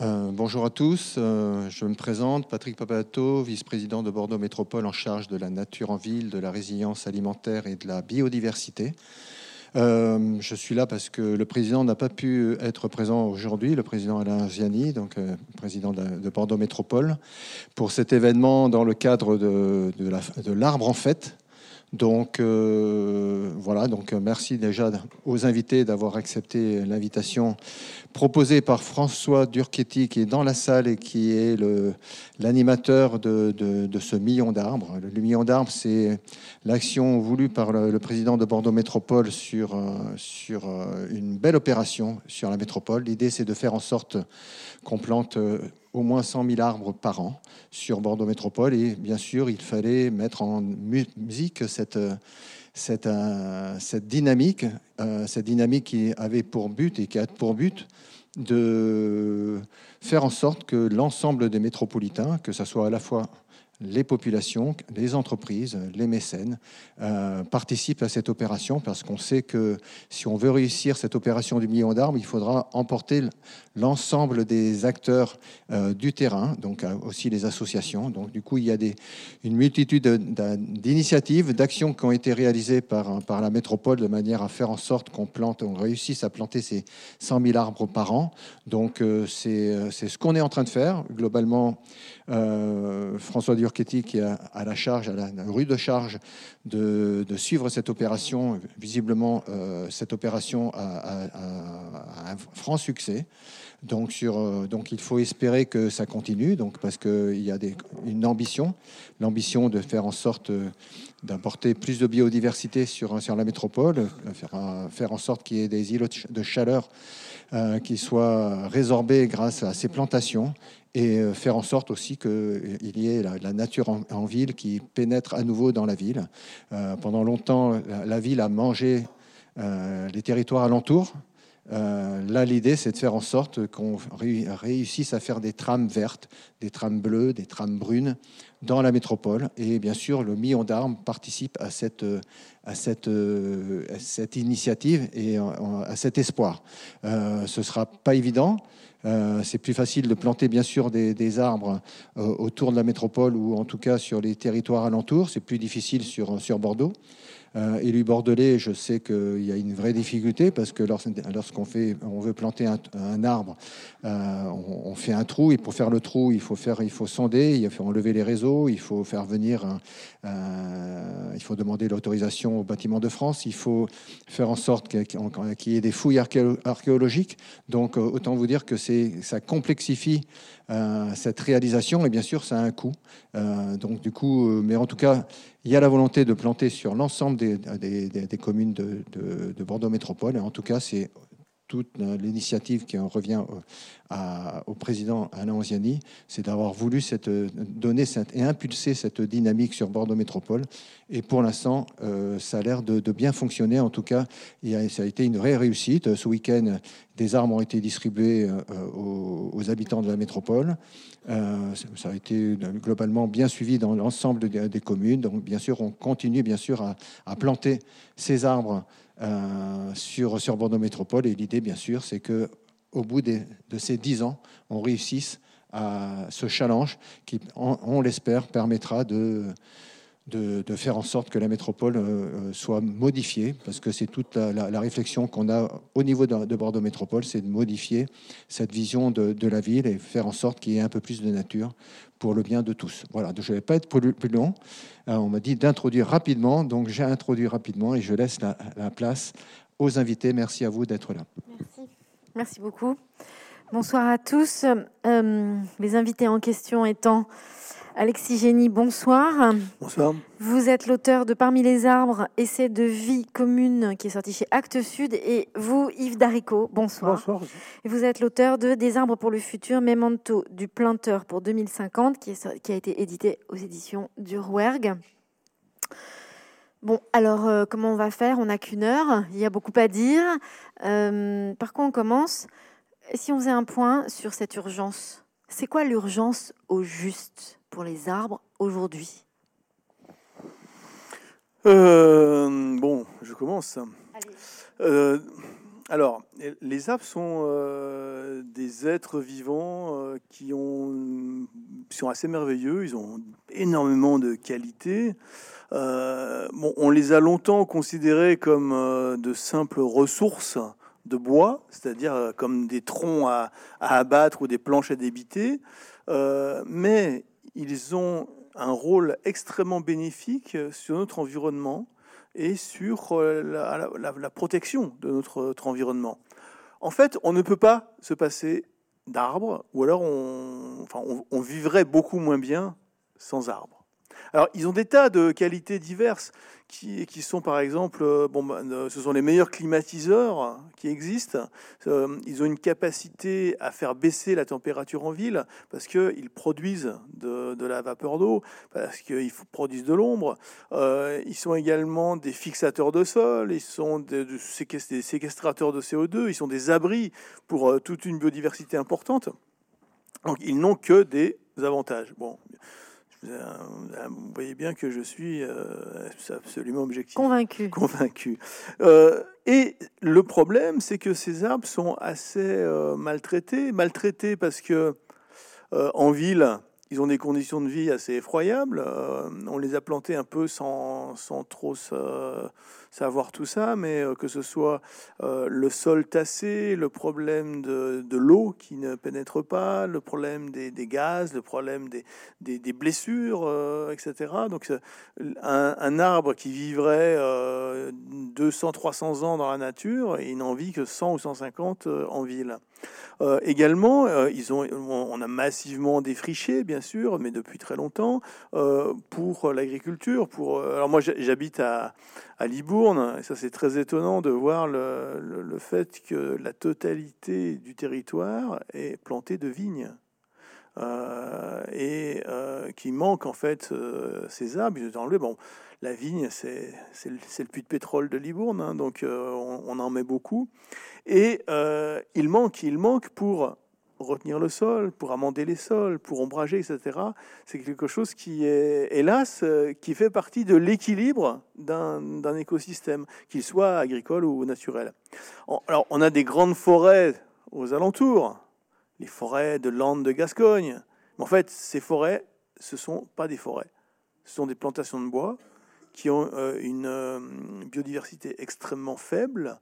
Euh, bonjour à tous, euh, je me présente, Patrick Papato, vice-président de Bordeaux Métropole en charge de la nature en ville, de la résilience alimentaire et de la biodiversité. Euh, je suis là parce que le président n'a pas pu être présent aujourd'hui, le président Alain Ziani, donc président de, Bordeaux Métropole, pour cet événement dans le cadre de, de l'arbre en fête, donc euh, voilà, donc euh, merci déjà aux invités d'avoir accepté l'invitation proposée par François Durchetti qui est dans la salle et qui est l'animateur de, ce million d'arbres. Le million d'arbres, c'est l'action voulue par le, président de Bordeaux Métropole sur, euh, sur une belle opération sur la métropole. L'idée, c'est de faire en sorte qu'on plante au moins 100 000 arbres par an sur Bordeaux Métropole. Et bien sûr, il fallait mettre en musique cette, cette, euh, cette dynamique, euh, cette dynamique qui avait pour but et qui a pour but de faire en sorte que l'ensemble des métropolitains, que ce soit à la fois les populations, les entreprises, les mécènes euh, participent à cette opération parce qu'on sait que si on veut réussir cette opération du million d'arbres, il faudra emporter l'ensemble des acteurs euh, du terrain, donc euh, aussi les associations. Donc du coup, il y a une multitude d'initiatives, d'actions qui ont été réalisées par, la métropole de manière à faire en sorte qu'on réussisse à planter ces 100 000 arbres par an. Donc c'est ce qu'on est en train de faire. Globalement, François Durchetti qui a à la charge, à la, rue de charge, de, suivre cette opération. Visiblement, euh, cette opération a, un franc succès. Euh, donc, il faut espérer que ça continue, parce qu'il y a des, une ambition, l'ambition de faire en sorte euh, d'apporter plus de biodiversité sur, la métropole, faire en sorte qu'il y ait des îlots de chaleur qui soient résorbés grâce à ces plantations et euh, faire en sorte aussi qu'il euh, y ait la, nature en, ville qui pénètre à nouveau dans la ville. Euh, pendant longtemps, la, ville a mangé les territoires alentours. là, l'idée, c'est de faire en sorte qu'on réussisse à faire des trames vertes, des trames bleues, des trames brunes dans la métropole. Et bien sûr, le million d'armes participe à cette initiative et à cet espoir. ce ne sera pas évident. Euh, c'est plus facile de planter bien sûr des, arbres euh, autour de la métropole ou en tout cas sur les territoires alentours. C'est plus difficile sur, sur Bordeaux. Euh, élu bordelais, je sais qu'il y a une vraie difficulté parce que lorsqu'on fait, on veut planter un, arbre, euh, on, fait un trou et pour faire le trou, il faut faire, il faut sonder, il faut enlever les réseaux, il faut faire venir, il faut demander l'autorisation au bâtiment de France, il faut faire en sorte qu'il y ait des fouilles archéologiques. Donc euh, autant vous dire que ça complexifie cette réalisation et bien sûr ça a un coût. donc du coup, mais en tout cas, il y a la volonté de planter sur l'ensemble des, des, communes de, de, Bordeaux Métropole. Et en tout cas, c'est toute l'initiative qui en revient au président Alain Oziani, c'est d'avoir voulu cette, donner cette, et impulser cette dynamique sur Bordeaux Métropole. Et pour l'instant, euh, ça a l'air de, bien fonctionner. En tout cas, ça a été une vraie réussite. Ce week-end, des armes ont été distribuées euh, aux, habitants de la métropole. Euh, ça a été globalement bien suivi dans l'ensemble des, communes. Donc, bien sûr, on continue bien sûr à, planter ces arbres euh, sur, sur Bordeaux Métropole. Et l'idée, bien sûr, c'est que au bout de ces dix ans, on réussisse à ce challenge qui, on, l'espère, permettra de, de, faire en sorte que la métropole euh, euh, soit modifiée, parce que c'est toute la, réflexion qu'on a au niveau de, Bordeaux Métropole, c'est de modifier cette vision de, la ville et faire en sorte qu'il y ait un peu plus de nature pour le bien de tous. Voilà, je ne vais pas être plus long. Euh, on m'a dit d'introduire rapidement, donc j'ai introduit rapidement et je laisse la, place aux invités. Merci à vous d'être là. Merci. Merci beaucoup. Bonsoir à tous. Les invités en question étant Alexis Génie, bonsoir. Bonsoir. Vous êtes l'auteur de Parmi les arbres, essai de vie commune qui est sorti chez Actes Sud. Et vous, Yves Darico, bonsoir. Bonsoir. Et vous êtes l'auteur de Des arbres pour le futur, Memento du planteur pour 2050, qui, qui a été édité aux éditions du Rouergue. Bon, alors euh, comment on va faire? On n'a qu'une heure, il y a beaucoup à dire. Euh, par quoi on commence? Si on faisait un point sur cette urgence, c'est quoi l'urgence au juste pour les arbres aujourd'hui? Euh, Bon, je commence. Euh, alors, les arbres sont des êtres vivants qui ont, sont assez merveilleux, ils ont énormément de qualités. bon, on les a longtemps considérés comme de simples ressources de bois, c'est-à-dire comme des troncs à, à, abattre ou des planches à débiter, mais ils ont un rôle extrêmement bénéfique sur notre environnement et sur euh, la, protection de notre, environnement. En fait, on ne peut pas se passer d'arbres, ou alors on, enfin, on vivrait beaucoup moins bien sans arbres. Alors, ils ont des tas de qualités diverses qui, sont, par exemple, euh, bon, bah, ce sont les meilleurs climatiseurs qui existent. Euh, ils ont une capacité à faire baisser la température en ville parce qu'ils produisent de, la vapeur d'eau, parce qu'ils produisent de l'ombre. Euh, ils sont également des fixateurs de sol, ils sont des, des séquestrateurs de CO2, ils sont des abris pour toute une biodiversité importante. Donc, ils n'ont que des avantages. Bon, vous voyez bien que je suis euh, absolument objectif. Convaincu. Convaincu. Euh, et le problème, c'est que ces arbres sont assez euh, maltraités. Maltraités parce que en ville, ils ont des conditions de vie assez effroyables. Euh, on les a plantés un peu sans, sans trop savoir tout ça, mais euh, que ce soit euh, le sol tassé, le problème de, de l'eau qui ne pénètre pas, le problème des, des gaz, le problème des, des, blessures, etc. Donc un, un, arbre qui vivrait 200-300 ans dans la nature, il n'en vit que 100 ou 150 en ville. Euh, également, euh, ils ont, on a massivement défriché, bien sûr, mais depuis très longtemps, euh, pour l'agriculture. Pour, alors moi, j'habite à, à, Et ça c'est très étonnant de voir le, fait que la totalité du territoire est plantée de vignes. et qui manque en fait ces arbres. Ils bon, la vigne, c'est le, puits de pétrole de Libourne, hein, donc on, on, en met beaucoup. Et euh, il manque, il manque pour retenir le sol, pour amender les sols, pour ombrager, etc. C'est quelque chose qui est, hélas, euh, qui fait partie de l'équilibre d'un écosystème, qu'il soit agricole ou naturel. Alors, on a des grandes forêts aux alentours, les forêts de Landes de Gascogne. Mais en fait, ces forêts, ce ne sont pas des forêts. Ce sont des plantations de bois qui ont euh, une biodiversité extrêmement faible,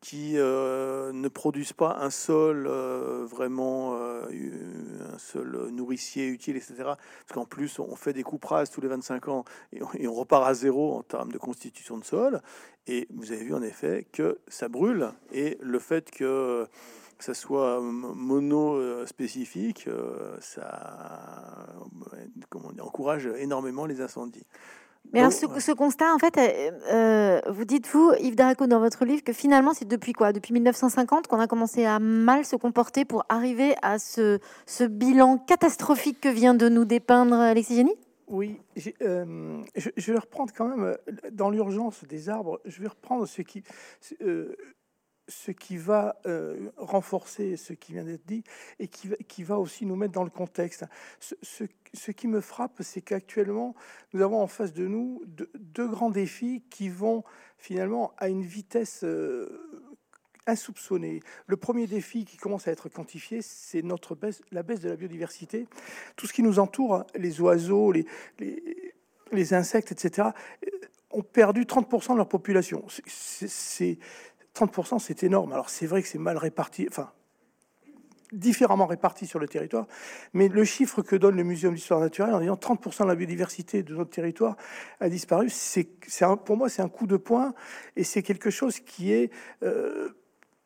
qui euh, ne produisent pas un sol euh, vraiment euh, un sol nourricier utile, etc. Parce qu'en plus, on fait des coupes rases tous les 25 ans et on, repart à zéro en termes de constitution de sol. Et vous avez vu en effet que ça brûle. Et le fait que ça soit mono spécifique, ça encourage énormément les incendies. Mais alors, ce, constat, en fait, euh, euh, vous dites-vous, Yves Daraco, dans votre livre, que finalement, c'est depuis quoi? Depuis 1950 qu'on a commencé à mal se comporter pour arriver à ce, ce bilan catastrophique que vient de nous dépeindre Alexis Génie? Oui, euh, je, je, vais reprendre quand même, dans l'urgence des arbres, je vais reprendre ce qui ce qui va euh, renforcer ce qui vient d'être dit et qui, qui, va aussi nous mettre dans le contexte. Ce, ce, qui me frappe, c'est qu'actuellement, nous avons en face de nous deux, grands défis qui vont finalement à une vitesse euh, insoupçonnée. Le premier défi qui commence à être quantifié, c'est notre baisse, la baisse de la biodiversité. Tout ce qui nous entoure, les oiseaux, les, les, les insectes, etc., euh, ont perdu 30% de leur population. C'est 30%, c'est énorme. Alors c'est vrai que c'est mal réparti, enfin différemment réparti sur le territoire, mais le chiffre que donne le Muséum d'histoire naturelle en disant 30% de la biodiversité de notre territoire a disparu, c'est pour moi c'est un coup de poing et c'est quelque chose qui est euh,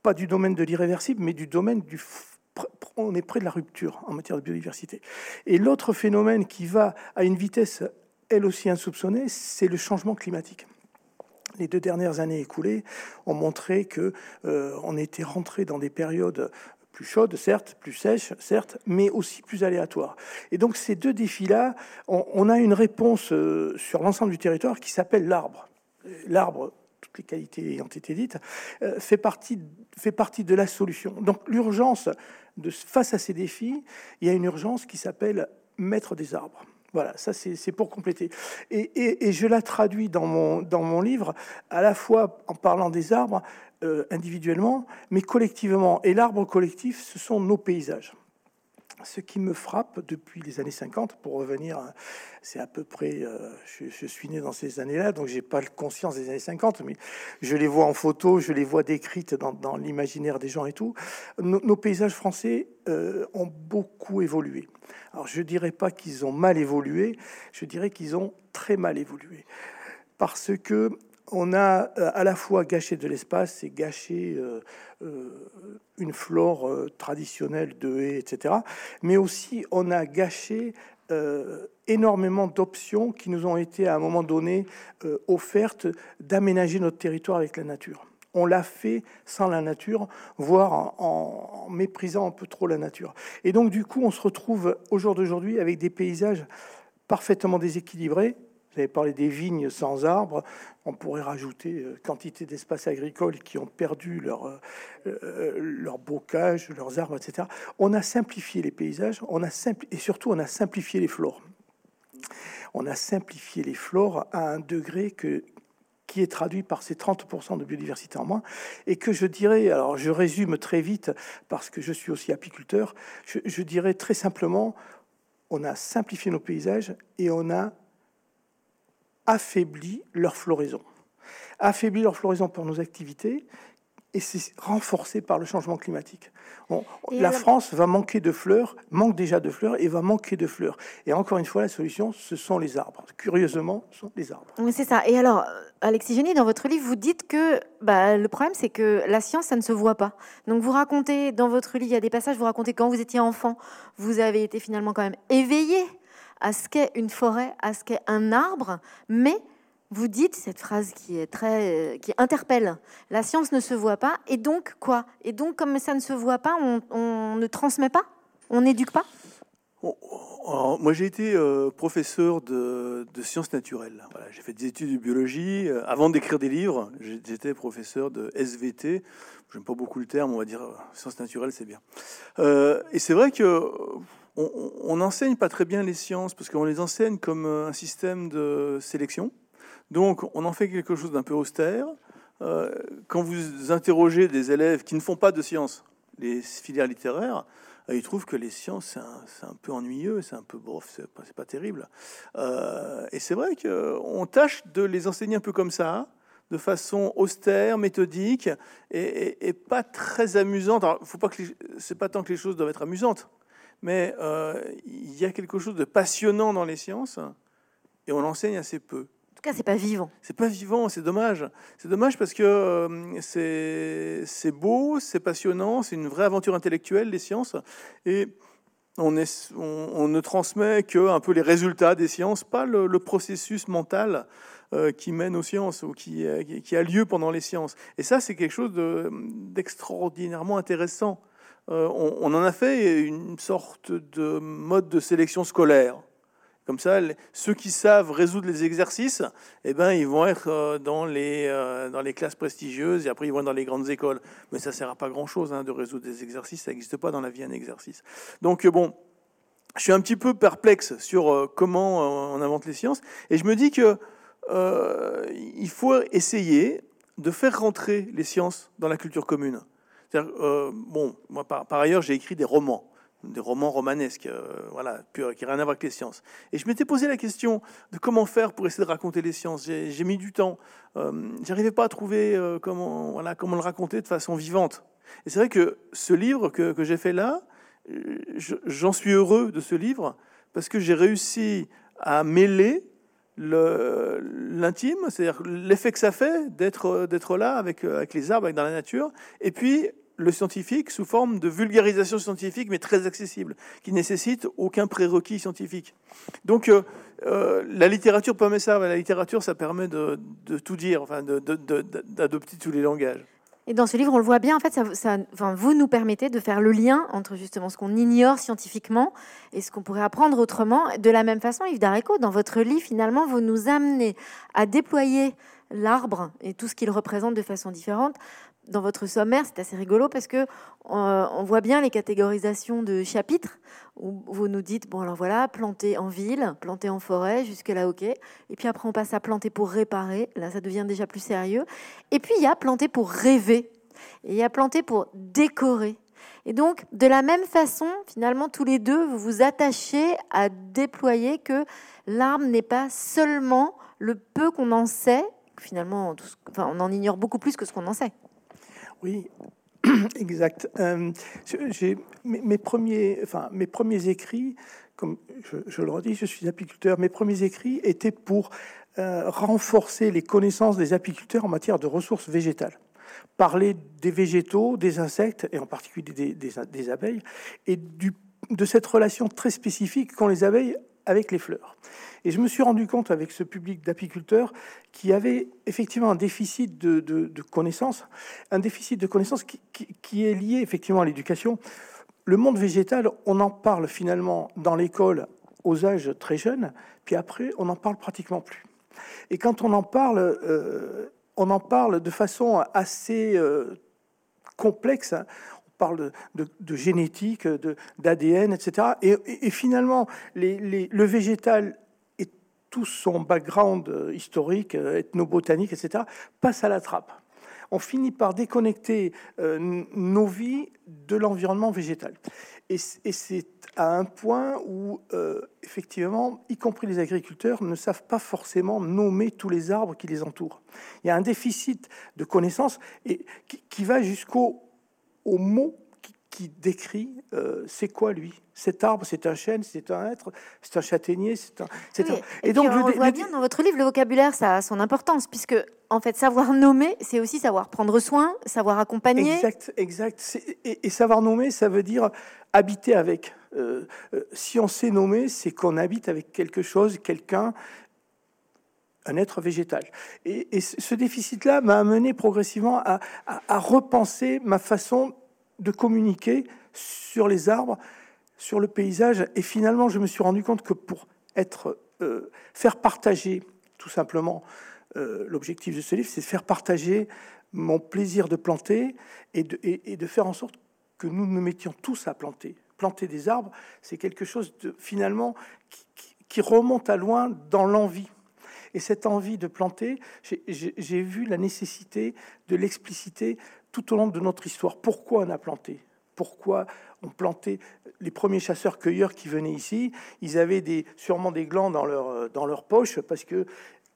pas du domaine de l'irréversible, mais du domaine du on est près de la rupture en matière de biodiversité. Et l'autre phénomène qui va à une vitesse elle aussi insoupçonnée, c'est le changement climatique les deux dernières années écoulées ont montré que euh, on était rentré dans des périodes plus chaudes, certes, plus sèches, certes, mais aussi plus aléatoires. Et donc ces deux défis-là, on, a une réponse euh, sur l'ensemble du territoire qui s'appelle l'arbre. L'arbre, toutes les qualités ayant été dites, euh, fait, partie, fait partie de la solution. Donc l'urgence, face à ces défis, il y a une urgence qui s'appelle mettre des arbres. Voilà, ça c'est pour compléter. Et, et, je la traduis dans mon, livre, à la fois en parlant des arbres euh, individuellement, mais collectivement. Et l'arbre collectif, ce sont nos paysages ce qui me frappe depuis les années 50, pour revenir, c'est à peu près, euh, je, suis né dans ces années-là, donc j'ai pas conscience des années 50, mais je les vois en photo, je les vois décrites dans, l'imaginaire des gens et tout. Nos, paysages français euh, ont beaucoup évolué. Alors je dirais pas qu'ils ont mal évolué, je dirais qu'ils ont très mal évolué, parce que on a euh, à la fois gâché de l'espace et gâché euh, euh, une flore traditionnelle de haies, etc. Mais aussi, on a gâché énormément d'options qui nous ont été à un moment donné offertes d'aménager notre territoire avec la nature. On l'a fait sans la nature, voire en, méprisant un peu trop la nature. Et donc, du coup, on se retrouve au jour d'aujourd'hui avec des paysages parfaitement déséquilibrés, vous avez parlé des vignes sans arbres. On pourrait rajouter euh, quantité d'espaces agricoles qui ont perdu leur, euh, euh, bocage, leurs arbres, etc. On a simplifié les paysages, on a et surtout on a simplifié les flores. On a simplifié les flores à un degré que, qui est traduit par ces 30% de biodiversité en moins, et que je dirais, alors je résume très vite parce que je suis aussi apiculteur, je, je dirais très simplement, on a simplifié nos paysages et on a affaiblit leur floraison. Affaiblit leur floraison par nos activités et c'est renforcé par le changement climatique. la France va manquer de fleurs, manque déjà de fleurs et va manquer de fleurs. Et encore une fois, la solution, ce sont les arbres. Curieusement, ce sont les arbres. Oui, c'est ça. Et alors, Alexis Génie, dans votre livre, vous dites que bah, le problème, c'est que la science, ça ne se voit pas. Donc, vous racontez, dans votre livre, il y a des passages, vous racontez quand vous étiez enfant, vous avez été finalement quand même éveillé à ce qu'est une forêt, à ce qu'est un arbre, mais vous dites cette phrase qui est très, qui interpelle. La science ne se voit pas, et donc quoi? Et donc comme ça ne se voit pas, on, ne transmet pas, on n'éduque pas? moi, j'ai été euh, professeur de, sciences naturelles. J'ai fait des études de biologie. Euh, avant d'écrire des livres, j'étais professeur de SVT. J'aime pas beaucoup le terme, on va dire euh, sciences naturelles, c'est bien. et c'est vrai que on n'enseigne pas très bien les sciences parce qu'on les enseigne comme euh, un système de sélection. Donc, on en fait quelque chose d'un peu austère. Euh, quand vous interrogez des élèves qui ne font pas de sciences, les filières littéraires, euh, ils trouvent que les sciences, c'est un, peu ennuyeux, c'est un peu bof, c'est pas, pas terrible. et c'est vrai qu'on tâche de les enseigner un peu comme ça, de façon austère, méthodique, et, pas très amusante. Alors, faut pas que c'est pas tant que les choses doivent être amusantes, mais euh, il y a quelque chose de passionnant dans les sciences et on l'enseigne assez peu. En tout cas, c'est pas vivant. C'est pas vivant, c'est dommage. C'est dommage parce que euh, c'est beau, c'est passionnant, c'est une vraie aventure intellectuelle les sciences et on, est, on, ne transmet que un peu les résultats des sciences, pas le, processus mental euh, qui mène aux sciences ou qui, qui, a lieu pendant les sciences. Et ça, c'est quelque chose d'extraordinairement intéressant. Euh, on, en a fait une sorte de mode de sélection scolaire. Comme ça, ceux qui savent résoudre les exercices, eh ben, ils vont être euh, dans les, euh, dans les classes prestigieuses et après ils vont dans les grandes écoles. Mais ça ne sert à pas grand-chose hein, de résoudre des exercices, ça n'existe pas dans la vie un exercice. Donc bon, je suis un petit peu perplexe sur comment on invente les sciences et je me dis que il faut essayer de faire rentrer les sciences dans la culture commune. Euh, bon, moi, par, ailleurs, j'ai écrit des romans, des romans romanesques, euh, voilà, qui n'ont rien à voir avec les sciences. Et je m'étais posé la question de comment faire pour essayer de raconter les sciences. J'ai mis du temps. Euh, J'arrivais pas à trouver euh, comment, voilà, comment le raconter de façon vivante. Et c'est vrai que ce livre que, que j'ai fait là, j'en suis heureux de ce livre parce que j'ai réussi à mêler l'intime, c'est-à-dire l'effet que ça fait d'être d'être là avec, avec les arbres, avec dans la nature, et puis le scientifique sous forme de vulgarisation scientifique, mais très accessible, qui nécessite aucun prérequis scientifique. Donc, euh, euh, la littérature permet ça. La littérature, ça permet de, tout dire, enfin, d'adopter tous les langages. Et dans ce livre, on le voit bien, en fait, vous nous permettez de faire le lien entre justement ce qu'on ignore scientifiquement et ce qu'on pourrait apprendre autrement. De la même façon, Yves Dareco, dans votre livre, finalement, vous nous amenez à déployer l'arbre et tout ce qu'il représente de façon différente dans votre sommaire, c'est assez rigolo parce que on voit bien les catégorisations de chapitres où vous nous dites bon alors voilà, planter en ville, planter en forêt, jusque là ok. Et puis après on passe à planter pour réparer. Là ça devient déjà plus sérieux. Et puis il y a planter pour rêver. Et il y a planter pour décorer. Et donc, de la même façon, finalement, tous les deux, vous vous attachez à déployer que l'arbre n'est pas seulement le peu qu'on en sait, finalement, enfin, on en ignore beaucoup plus que ce qu'on en sait. Oui, exact. Euh, j'ai mes, premiers, écrits, comme je, le redis, je suis apiculteur, mes premiers écrits étaient pour euh, renforcer les connaissances des apiculteurs en matière de ressources végétales parler des végétaux, des insectes, et en particulier des, abeilles, et du, de cette relation très spécifique qu'ont les abeilles avec les fleurs. Et je me suis rendu compte avec ce public d'apiculteurs qui avait effectivement un déficit de, connaissances, un déficit de connaissances qui, est lié effectivement à l'éducation. Le monde végétal, on en parle finalement dans l'école aux âges très jeunes, puis après, on n'en parle pratiquement plus. Et quand on en parle, euh, on en parle de façon assez euh, complexe. Hein. On parle de, génétique, d'ADN, etc. Et, finalement, le végétal et tout son background euh, historique, euh, ethnobotanique, etc., passe à la trappe. On finit par déconnecter nos vies de l'environnement végétal. Et, c'est à un point où, effectivement, y compris les agriculteurs ne savent pas forcément nommer tous les arbres qui les entourent. Il y a un déficit de connaissances et qui, va jusqu'au au mot qui, décrit euh, c'est quoi lui? Cet arbre, c'est un chêne, c'est un être, c'est un châtaignier, c'est un. Et, donc, on voit bien dans votre livre, le vocabulaire, ça a son importance, puisque en fait, savoir nommer, c'est aussi savoir prendre soin, savoir accompagner. Exact, exact. Et, savoir nommer, ça veut dire habiter avec. Euh, euh, si on sait nommer, c'est qu'on habite avec quelque chose, quelqu'un, un être végétal. Et, ce déficit-là m'a amené progressivement à, repenser ma façon de communiquer sur les arbres, sur le paysage. Et finalement, je me suis rendu compte que pour être, euh, faire partager, tout simplement, euh, l'objectif de ce livre, c'est de faire partager mon plaisir de planter et de, faire en sorte que nous nous mettions tous à planter. Planter des arbres, c'est quelque chose de finalement qui remonte à loin dans l'envie. Et cette envie de planter, j'ai vu la nécessité de l'expliciter tout au long de notre histoire. Pourquoi on a planté? Pourquoi on plantait Les premiers chasseurs-cueilleurs qui venaient ici, ils avaient des, sûrement des glands dans leur, dans leur poche parce que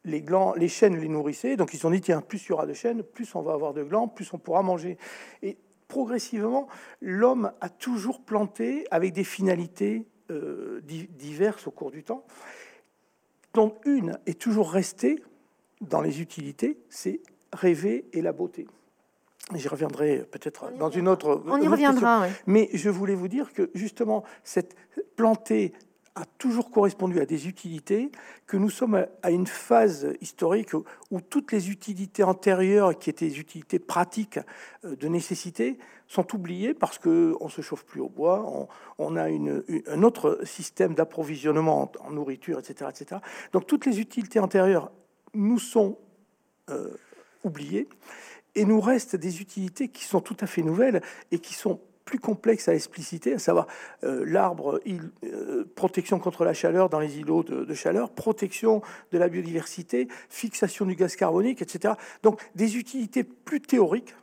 les, glands, les chênes les nourrissaient. Donc ils se sont dit, tiens, plus il y aura de chênes, plus on va avoir de glands, plus on pourra manger. Et progressivement, l'homme a toujours planté avec des finalités euh, diverses au cours du temps dont une est toujours restée dans les utilités, c'est rêver et la beauté. J'y reviendrai peut-être dans une autre. On y reviendra. Mais je voulais vous dire que justement, cette plantée a toujours correspondu à des utilités, que nous sommes à une phase historique où toutes les utilités antérieures, qui étaient des utilités pratiques euh, de nécessité, sont oubliées parce qu'on se chauffe plus au bois, on, a un autre système d'approvisionnement en, nourriture, etc., etc. Donc toutes les utilités antérieures nous sont euh, oubliées et nous restent des utilités qui sont tout à fait nouvelles et qui sont plus complexe à expliciter, à savoir euh, l'arbre, euh, protection contre la chaleur dans les îlots de, chaleur, protection de la biodiversité, fixation du gaz carbonique, etc. Donc des utilités plus théoriques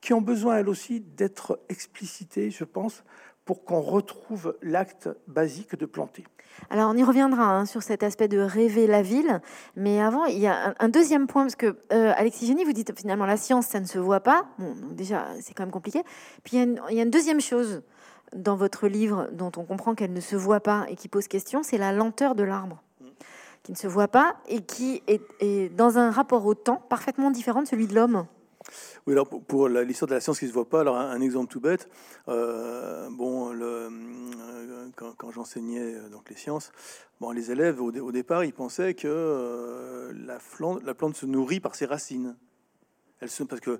qui ont besoin, elles aussi, d'être explicitées, je pense, pour qu'on retrouve l'acte basique de planter. Alors on y reviendra hein, sur cet aspect de rêver la ville, mais avant il y a un, deuxième point parce que euh, Alexis Génie, vous dites finalement la science ça ne se voit pas. Bon, déjà c'est quand même compliqué. Puis il y, a une, deuxième chose dans votre livre dont on comprend qu'elle ne se voit pas et qui pose question, c'est la lenteur de l'arbre qui ne se voit pas et qui est dans un rapport au temps parfaitement différent de celui de l'homme. Oui, alors pour, l'histoire de la science qui ne se voit pas, alors un, exemple tout bête, euh, bon, le, euh, quand, j'enseignais euh, donc les sciences, bon, les élèves au, départ, ils pensaient que la, la, plante se nourrit par ses racines. Elle se, parce que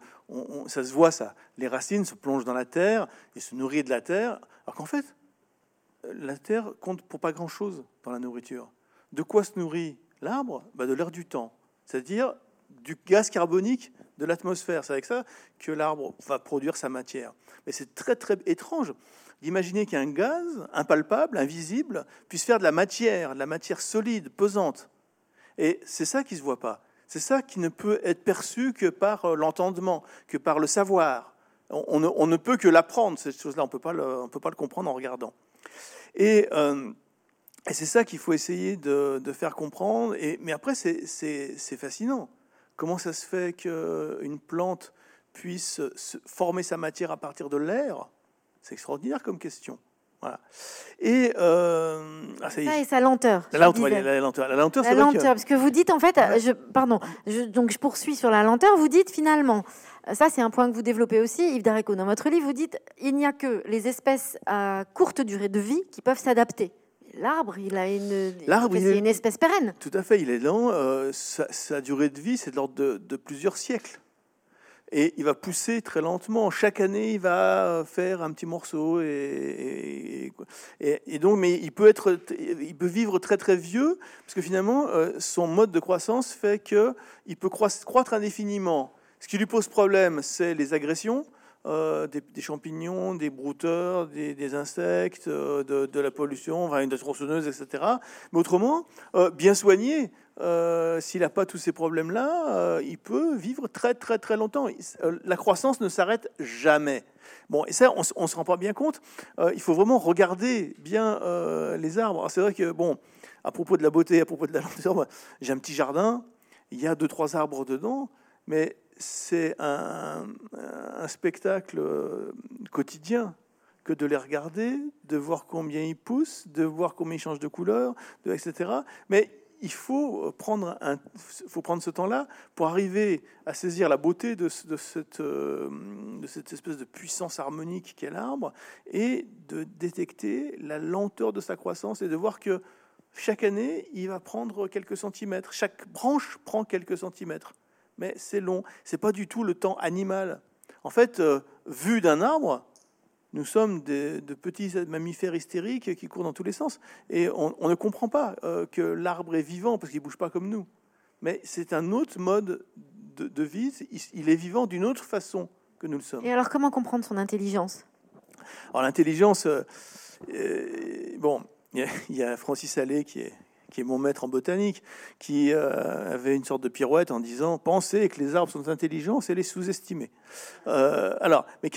ça se voit ça, les racines se plongent dans la terre et se nourrissent de la terre, alors qu'en fait, la terre compte pour pas grand-chose dans la nourriture. De quoi se nourrit l'arbre? Bah De l'air du temps, c'est-à-dire du gaz carbonique de l'atmosphère. C'est avec ça que l'arbre va produire sa matière. Mais c'est très très étrange d'imaginer qu'un gaz impalpable, invisible, puisse faire de la matière, de la matière solide, pesante. Et c'est ça qui ne se voit pas. C'est ça qui ne peut être perçu que par euh, l'entendement, que par le savoir. On, ne, peut que l'apprendre, cette chose-là. On ne peut pas le comprendre en regardant. Et, euh, c'est ça qu'il faut essayer de, faire comprendre. Et, mais après, c'est fascinant. Comment ça se fait qu'une plante puisse former sa matière à partir de l'air? C'est extraordinaire comme question. Voilà. Et, euh, ah, ça, et sa lenteur. La lenteur, la, lenteur, la lenteur, la lenteur parce que vous dites en fait, je, pardon, je, donc je poursuis sur la lenteur. Vous dites finalement, ça c'est un point que vous développez aussi, Yves Dareco, dans votre livre, vous dites il n'y a que les espèces à courte durée de vie qui peuvent s'adapter. L'arbre, il a une, L'arbre, c'est une espèce pérenne. Tout à fait, il est lent. Euh, sa, durée de vie, c'est de l'ordre de, plusieurs siècles et il va pousser très lentement. Chaque année, il va faire un petit morceau et, et, donc, mais il peut être, il peut vivre très très vieux parce que finalement, euh, son mode de croissance fait que il peut croître, croître indéfiniment. Ce qui lui pose problème, c'est les agressions. Euh, des, champignons, des brouteurs, des, insectes, euh, de, la pollution, enfin, une tronçonneuse, etc. Mais autrement, bien soigné, euh, s'il n'a pas tous ces problèmes-là, euh, il peut vivre très très très longtemps. Euh, la croissance ne s'arrête jamais. Bon, et ça, on ne se rend pas bien compte. il faut vraiment regarder bien les arbres. C'est vrai que, bon, à propos de la beauté, à propos de la lenteur, j'ai un petit jardin, il y a deux, trois arbres dedans, mais c'est un, spectacle quotidien que de les regarder, de voir combien ils poussent, de voir combien ils changent de couleur, etc. Mais il faut prendre, un, faut prendre ce temps-là pour arriver à saisir la beauté euh, de cette espèce de puissance harmonique qu'est l'arbre et de détecter la lenteur de sa croissance et de voir que chaque année, il va prendre quelques centimètres. Chaque branche prend quelques centimètres. Mais c'est long. C'est pas du tout le temps animal. En fait, euh, vu d'un arbre, nous sommes de petits mammifères hystériques qui courent dans tous les sens. Et on, ne comprend pas euh, que l'arbre est vivant parce qu'il ne bouge pas comme nous. Mais c'est un autre mode de, vie. Il est vivant d'une autre façon que nous le sommes. Et alors, comment comprendre son intelligence? Alors, l'intelligence, euh, bon, il y, a Francis Allais qui est, qui est mon maître en botanique, qui avait une sorte de pirouette en disant Pensez que les arbres sont intelligents, c'est les sous-estimer. alors, mais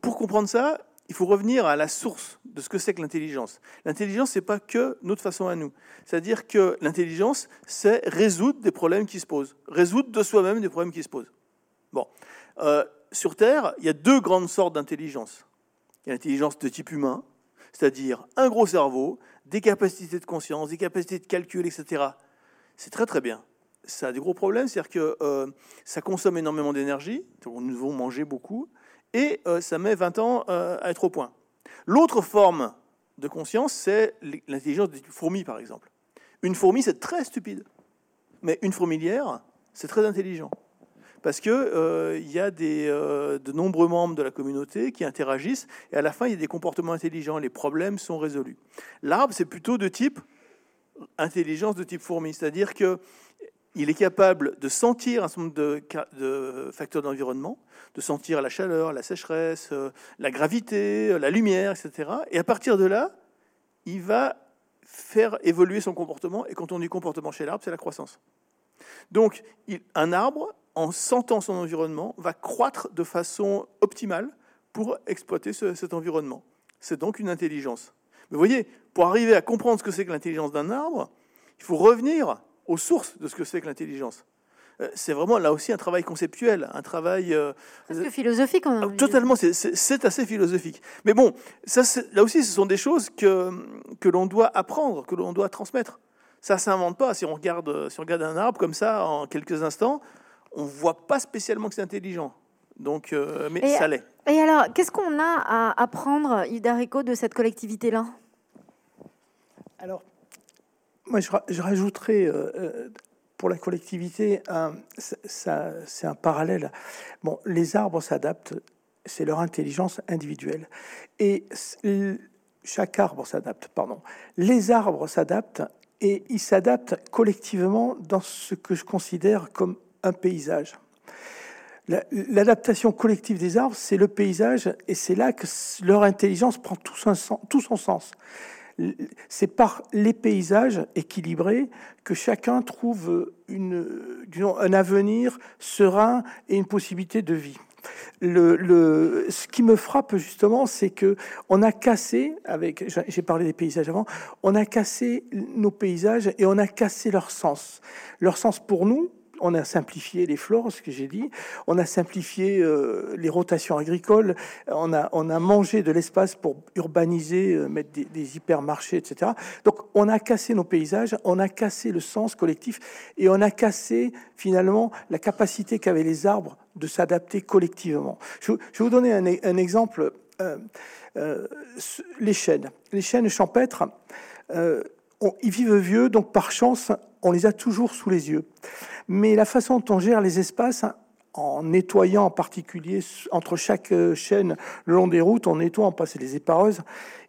pour, comprendre ça, il faut revenir à la source de ce que c'est que l'intelligence. L'intelligence, c'est pas que notre façon à nous. C'est-à-dire que l'intelligence, c'est résoudre des problèmes qui se posent, résoudre de soi-même des problèmes qui se posent. Bon, euh, sur Terre, il y a deux grandes sortes d'intelligence. Il y a l'intelligence de type humain, c'est-à-dire un gros cerveau, des capacités de conscience, des capacités de calcul, etc. C'est très très bien. Ça a des gros problèmes, c'est-à-dire que euh, ça consomme énormément d'énergie, nous devons manger beaucoup, et euh, ça met 20 ans euh, à être au point. L'autre forme de conscience, c'est l'intelligence des fourmis, par exemple. Une fourmi, c'est très stupide, mais une fourmilière, c'est très intelligent. Parce qu'il euh, y a des, de nombreux membres de la communauté qui interagissent, et à la fin, il y a des comportements intelligents, les problèmes sont résolus. L'arbre, c'est plutôt de type intelligence de type fourmi, c'est-à-dire que il est capable de sentir un certain nombre de, facteurs d'environnement, de sentir la chaleur, la sécheresse, euh, la gravité, euh, la lumière, etc. Et à partir de là, il va faire évoluer son comportement. Et quand on dit comportement chez l'arbre, c'est la croissance. Donc, un arbre, en sentant son environnement, va croître de façon optimale pour exploiter cet environnement. C'est donc une intelligence. Mais vous voyez, pour arriver à comprendre ce que c'est que l'intelligence d'un arbre, il faut revenir aux sources de ce que c'est que l'intelligence. Euh, c'est vraiment là aussi un travail conceptuel, un travail euh, philosophique. Ah, totalement, c'est assez philosophique. Mais bon, ça, là aussi, ce sont des choses que, que l'on doit apprendre, que l'on doit transmettre. Ça s'invente pas. Si on regarde, si on regarde un arbre comme ça en quelques instants, on voit pas spécialement que c'est intelligent. Donc, euh, mais ça l'est. Et alors, qu'est-ce qu'on a à apprendre, Idarico, de cette collectivité-là? Alors, moi, je, rajouterais euh, euh, pour la collectivité, c'est un parallèle. Bon, les arbres s'adaptent, c'est leur intelligence individuelle. Et chaque arbre s'adapte, pardon. Les arbres s'adaptent et ils s'adaptent collectivement dans ce que je considère comme un paysage. L'adaptation collective des arbres, c'est le paysage, et c'est là que leur intelligence prend tout son, sens. C'est par les paysages équilibrés que chacun trouve un avenir serein et une possibilité de vie. Le, ce qui me frappe justement, c'est que on a cassé, avec, j'ai parlé des paysages avant, on a cassé nos paysages et on a cassé leur sens. Leur sens pour nous, on a simplifié les flores, ce que j'ai dit, on a simplifié euh, les rotations agricoles, on a, on a mangé de l'espace pour urbaniser, euh, mettre des, hypermarchés, etc. Donc on a cassé nos paysages, on a cassé le sens collectif et on a cassé finalement la capacité qu'avaient les arbres de s'adapter collectivement. Je, vais vous donner un, exemple. Euh, les chênes. Les chênes champêtres, ils vivent vieux, donc par chance, on les a toujours sous les yeux. Mais la façon dont on gère les espaces, en nettoyant en particulier entre chaque euh, chaîne le long des routes, en nettoyant, en passant les épareuses,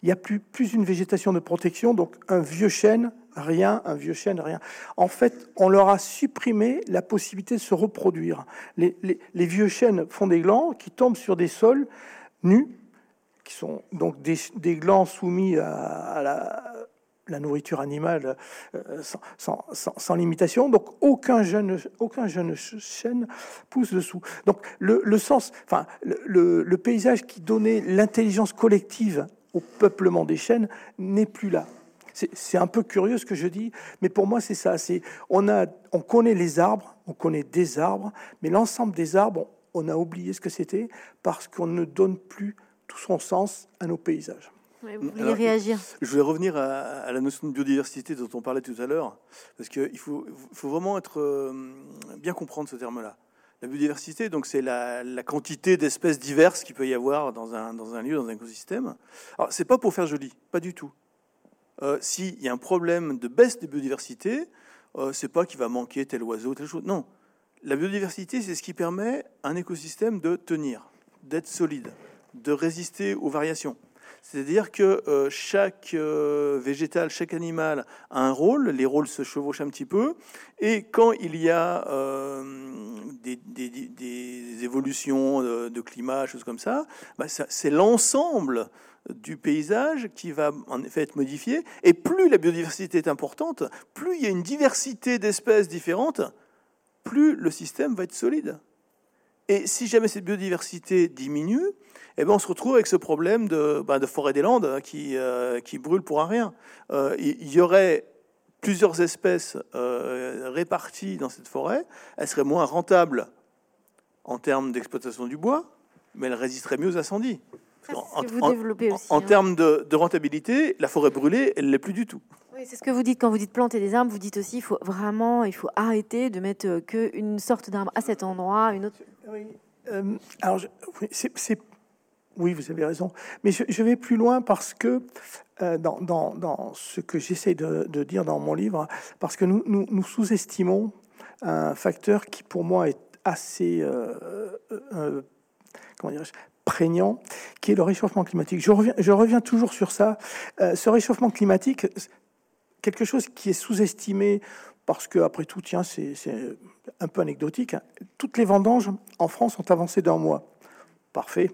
il n'y a plus, plus une végétation de protection, donc un vieux chêne, rien, un vieux chêne, rien. En fait, on leur a supprimé la possibilité de se reproduire. Les, vieux chênes font des glands qui tombent sur des sols nus, qui sont donc des, glands soumis à la, la nourriture animale euh, sans, limitation. Donc aucun jeune, aucun jeune chêne pousse dessous. Donc le, sens, enfin le, paysage qui donnait l'intelligence collective au peuplement des chênes n'est plus là. C'est un peu curieux ce que je dis, mais pour moi c'est ça. C'est on a, on connaît les arbres, on connaît des arbres, mais l'ensemble des arbres, on a oublié ce que c'était parce qu'on ne donne plus tout son sens à nos paysages vous vouliez réagir Je voulais revenir à, la notion de biodiversité dont on parlait tout à l'heure, parce qu'il faut, faut, vraiment être euh, bien comprendre ce terme-là. La biodiversité, donc c'est la, quantité d'espèces diverses qu'il peut y avoir dans un, dans un lieu, dans un écosystème. Alors, c'est pas pour faire joli, pas du tout. Euh, S'il y a un problème de baisse de biodiversité, euh, c'est pas qu'il va manquer tel oiseau, telle chose. Non. La biodiversité, c'est ce qui permet à un écosystème de tenir, d'être solide, de résister aux variations. C'est-à-dire que euh, chaque euh, végétal, chaque animal a un rôle, les rôles se chevauchent un petit peu, et quand il y a euh, des, évolutions de, climat, choses comme ça, bah, ça c'est l'ensemble du paysage qui va en effet être modifié, et plus la biodiversité est importante, plus il y a une diversité d'espèces différentes, plus le système va être solide. Et si jamais cette biodiversité diminue, eh ben, on se retrouve avec ce problème de, ben, de forêt des Landes hein, qui, euh, qui brûle pour un rien. Euh, il y aurait plusieurs espèces euh, réparties dans cette forêt. Elles seraient moins rentables en termes d'exploitation du bois, mais elles résisteraient mieux aux incendies. En, en, hein. termes de, de, rentabilité, la forêt brûlée, elle ne l'est plus du tout. Oui, c'est ce que vous dites quand vous dites planter des arbres. Vous dites aussi, il faut vraiment, il faut arrêter de mettre qu'une sorte d'arbre à cet endroit, une autre. Oui. alors, c'est oui, vous avez raison. Mais je, vais plus loin parce que euh, dans, ce que j'essaie de, dire dans mon livre, parce que nous, sous-estimons un facteur qui pour moi est assez euh, euh, prégnant, qui est le réchauffement climatique. Je reviens toujours sur ça. ce réchauffement climatique, quelque chose qui est sous-estimé parce que après tout, tiens, c'est un peu anecdotique. Hein. Toutes les vendanges en France ont avancé d'un mois. Parfait.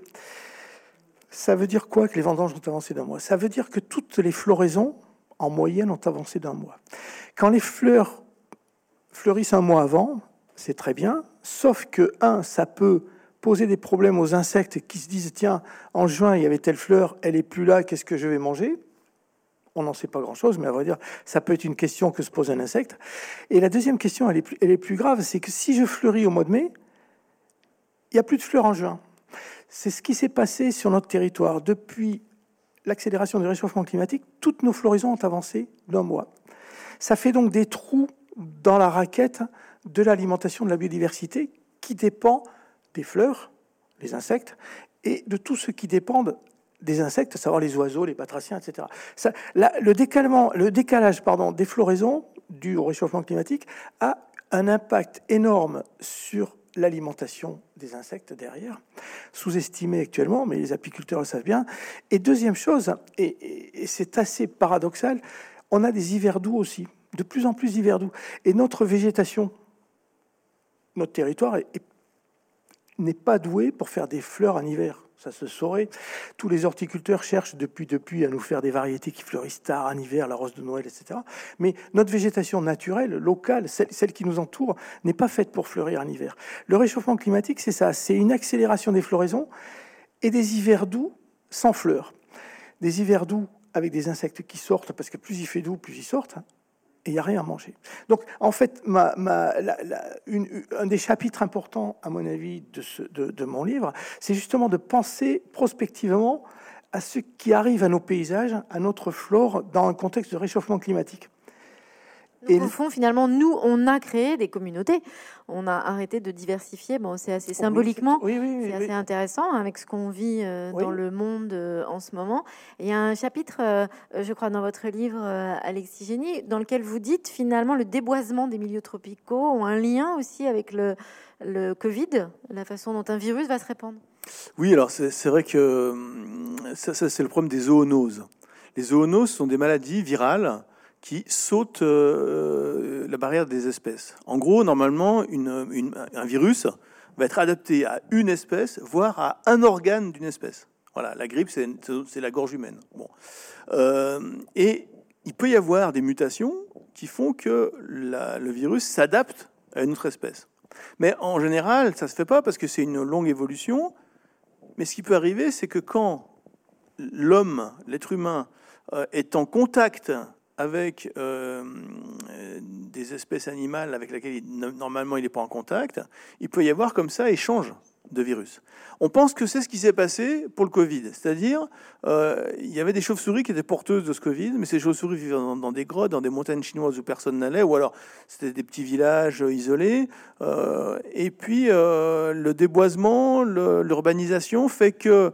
Ça veut dire quoi que les vendanges ont avancé d'un mois? Ça veut dire que toutes les floraisons, en moyenne, ont avancé d'un mois. Quand les fleurs fleurissent un mois avant, c'est très bien, sauf que, un, ça peut poser des problèmes aux insectes qui se disent, tiens, en juin, il y avait telle fleur, elle est plus là, qu'est-ce que je vais manger? On n'en sait pas grand-chose, mais à vrai dire, ça peut être une question que se pose un insecte. Et la deuxième question, elle est plus, elle est plus grave, c'est que si je fleuris au mois de mai, il n'y a plus de fleurs en juin. C'est ce qui s'est passé sur notre territoire. Depuis l'accélération du réchauffement climatique, toutes nos floraisons ont avancé d'un mois. Ça fait donc des trous dans la raquette de l'alimentation de la biodiversité qui dépend des fleurs, les insectes, et de tout ce qui dépend des insectes, à savoir les oiseaux, les batraciens, etc. Le, décalage des floraisons dû au réchauffement climatique a un impact énorme sur l'alimentation des insectes derrière, sous-estimé actuellement, mais les apiculteurs le savent bien. Et deuxième chose, et, c'est assez paradoxal, on a des hivers doux aussi, de plus en plus d'hivers doux. Et notre végétation, notre territoire est, n'est pas doué pour faire des fleurs en hiver. Ça se saurait. Tous les horticulteurs cherchent depuis, depuis à nous faire des variétés qui fleurissent tard en hiver, la rose de Noël, etc. Mais notre végétation naturelle, locale, celle, celle qui nous entoure, n'est pas faite pour fleurir en hiver. Le réchauffement climatique, c'est ça. C'est une accélération des floraisons et des hivers doux sans fleurs. Des hivers doux avec des insectes qui sortent, parce que plus il fait doux, plus ils sortent, hein, et il n'y a rien à manger. Donc, en fait, un des chapitres importants, à mon avis, de, mon livre, c'est justement de penser prospectivement à ce qui arrive à nos paysages, à notre flore, dans un contexte de réchauffement climatique. Et au fond, finalement, nous, on a créé des communautés. On a arrêté de diversifier. Bon, c'est assez symboliquement, c'est assez intéressant avec ce qu'on vit euh, dans le monde euh, en ce moment. il y a un chapitre, euh, je crois, dans votre livre, Alexis Génie, dans lequel vous dites finalement le déboisement des milieux tropicaux ont un lien aussi avec le, le Covid, la façon dont un virus va se répandre. Oui, alors c'est vrai que hum, ça, ça c'est le problème des zoonoses. Les zoonoses sont des maladies virales qui saute euh, la barrière des espèces. En gros, normalement, un virus va être adapté à une espèce, voire à un organe d'une espèce. Voilà, la grippe, c'est la gorge humaine. Bon. Euh, et il peut y avoir des mutations qui font que le virus s'adapte à une autre espèce. Mais en général, ça ne se fait pas parce que c'est une longue évolution. Mais ce qui peut arriver, c'est que quand l'homme, l'être humain, euh, est en contact avec euh, des espèces animales avec lesquelles normalement il n'est pas en contact, il peut y avoir comme ça échange de virus. On pense que c'est ce qui s'est passé pour le Covid, c'est-à-dire euh, il y avait des chauves-souris qui étaient porteuses de ce Covid, mais ces chauves-souris vivaient dans, des grottes, dans des montagnes chinoises où personne n'allait, ou alors c'était des petits villages isolés. Euh, et puis le déboisement, l'urbanisation fait que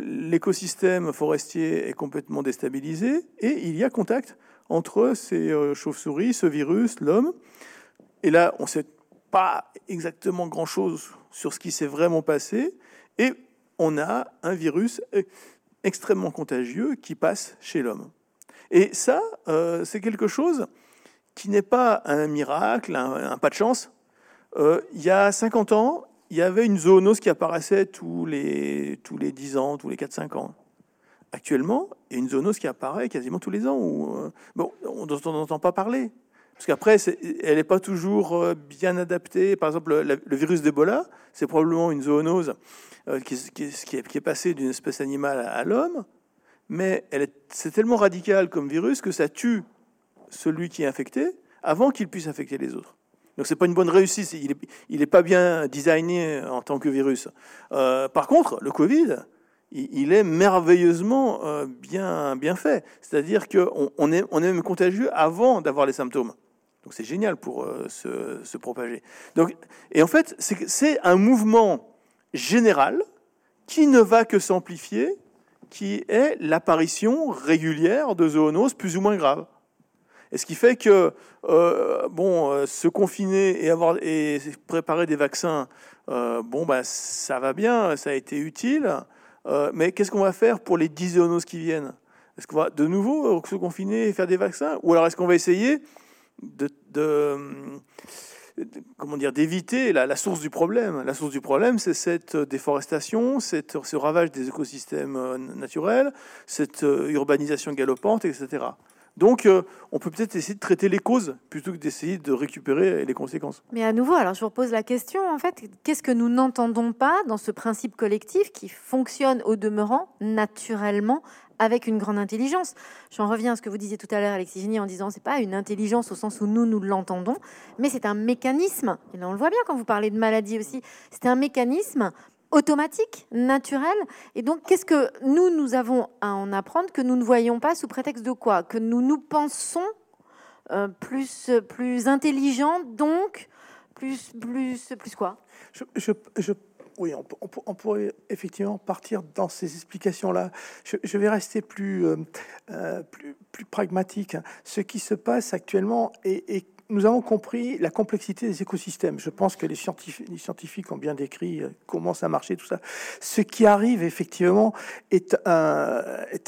l'écosystème forestier est complètement déstabilisé et il y a contact entre ces chauves-souris, ce virus, l'homme. Et là, on sait pas exactement grand-chose sur ce qui s'est vraiment passé, et on a un virus extrêmement contagieux qui passe chez l'homme. Et ça, euh, c'est quelque chose qui n'est pas un miracle, un, pas de chance. Euh, il y a 50 ans, il y avait une zoonose qui apparaissait tous les, tous les 10 ans, tous les 4-5 ans. Actuellement, il y a une zoonose qui apparaît quasiment tous les ans. Où, euh, bon, on n'entend pas parler. Parce qu'après, elle n'est pas toujours euh, bien adaptée. Par exemple, le, virus d'Ebola, c'est probablement une zoonose euh, qui, est, passée d'une espèce animale à, l'homme, mais c'est tellement radical comme virus que ça tue celui qui est infecté avant qu'il puisse affecter les autres. Donc c'est pas une bonne réussite, il n'est pas bien designé en tant que virus. Euh, par contre, le Covid, il, est merveilleusement bien, bien fait. C'est-à-dire qu'on on est, on est même contagieux avant d'avoir les symptômes. Donc c'est génial pour euh, se, propager. Donc, et en fait, c'est un mouvement général qui ne va que s'amplifier, qui est l'apparition régulière de zoonoses plus ou moins graves. Et ce qui fait que euh, bon, euh, se confiner et avoir et préparer des vaccins, bon bah ça va bien, ça a été utile. mais qu'est-ce qu'on va faire pour les 10 zoonoses qui viennent? Est-ce qu'on va de nouveau se confiner et faire des vaccins, ou alors est-ce qu'on va essayer de, comment dire, d'éviter la, source du problème. La source du problème, c'est cette déforestation, cette, ce ravage des écosystèmes euh, naturels, cette euh, urbanisation galopante, etc. Donc, euh, on peut peut-être essayer de traiter les causes plutôt que d'essayer de récupérer les conséquences. Mais à nouveau, alors je vous repose la question, en fait, qu'est-ce que nous n'entendons pas dans ce principe collectif qui fonctionne au demeurant naturellement avec une grande intelligence. J'en reviens à ce que vous disiez tout à l'heure, Alexis Génie, en disant c'est pas une intelligence au sens où nous nous l'entendons, mais c'est un mécanisme. Et là, on le voit bien quand vous parlez de maladie aussi. C'est un mécanisme automatique, naturel. Et donc, qu'est-ce que nous, nous avons à en apprendre que nous ne voyons pas sous prétexte de quoi? Que nous nous pensons euh, plus, plus intelligents, donc plus, plus, plus quoi? Je, je oui, on, pourrait effectivement partir dans ces explications-là. Je, vais rester plus, euh, euh, plus, plus, pragmatique. Ce qui se passe actuellement est, nous avons compris la complexité des écosystèmes. Je pense que les scientifiques, ont bien décrit euh, comment ça marchait, tout ça. Ce qui arrive, effectivement, est,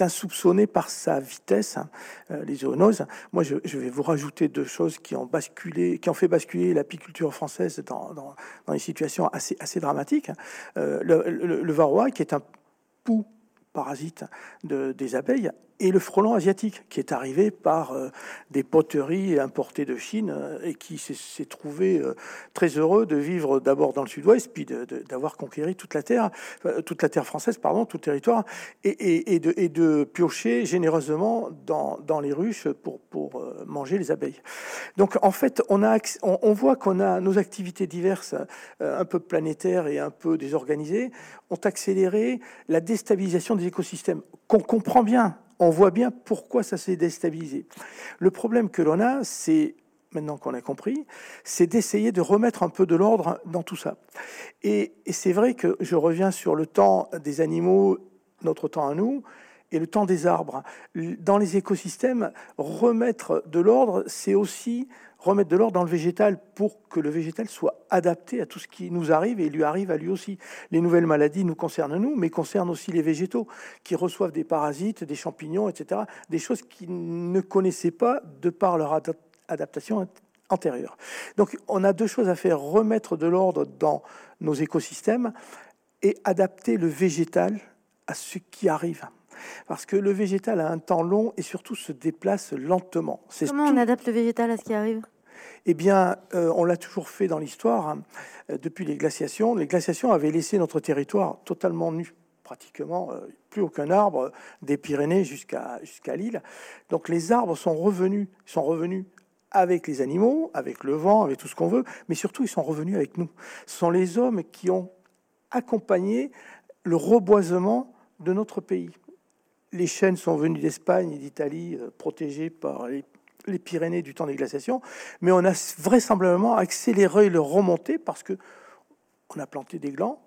insoupçonné par sa vitesse, hein, euh, les zoonoses. Moi, je, vais vous rajouter deux choses qui ont basculé, qui ont fait basculer l'apiculture française dans, dans, dans, des situations assez, assez dramatiques. Hein. Euh, le, varroa, qui est un pou parasite de, des abeilles, et le frelon asiatique qui est arrivé par euh, des poteries importées de Chine euh, et qui s'est trouvé euh, très heureux de vivre d'abord dans le sud-ouest puis d'avoir conquéri toute la terre, toute la terre française, pardon, tout le territoire, et, de, piocher généreusement dans, les ruches pour, manger les abeilles. Donc en fait, on, on voit qu'on a nos activités diverses, un peu planétaires et un peu désorganisées, ont accéléré la déstabilisation des écosystèmes qu'on comprend bien on voit bien pourquoi ça s'est déstabilisé. Le problème que l'on a, c'est maintenant qu'on a compris, c'est d'essayer de remettre un peu de l'ordre dans tout ça. Et, c'est vrai que je reviens sur le temps des animaux, notre temps à nous, et le temps des arbres. Dans les écosystèmes, remettre de l'ordre, c'est aussi remettre de l'ordre dans le végétal pour que le végétal soit adapté à tout ce qui nous arrive et lui arrive à lui aussi. Les nouvelles maladies nous concernent nous, mais concernent aussi les végétaux qui reçoivent des parasites, des champignons, etc. Des choses qu'ils ne connaissaient pas de par leur adaptation antérieure. Donc on a deux choses à faire, remettre de l'ordre dans nos écosystèmes et adapter le végétal à ce qui arrive parce que le végétal a un temps long et surtout se déplace lentement. Comment on adapte le végétal à ce qui arrive? Eh bien, euh, on l'a toujours fait dans l'histoire, hein. euh, depuis les glaciations. Les glaciations avaient laissé notre territoire totalement nu, pratiquement euh, plus aucun arbre des Pyrénées jusqu'à jusqu'à l'île. Donc les arbres sont revenus, sont revenus avec les animaux, avec le vent, avec tout ce qu'on veut, mais surtout ils sont revenus avec nous. Ce sont les hommes qui ont accompagné le reboisement de notre pays. Les chênes sont venus d'Espagne et d'Italie, protégés par les les Pyrénées du temps des glaciations, mais on a vraisemblablement accéléré leur remontée parce que on a planté des glands.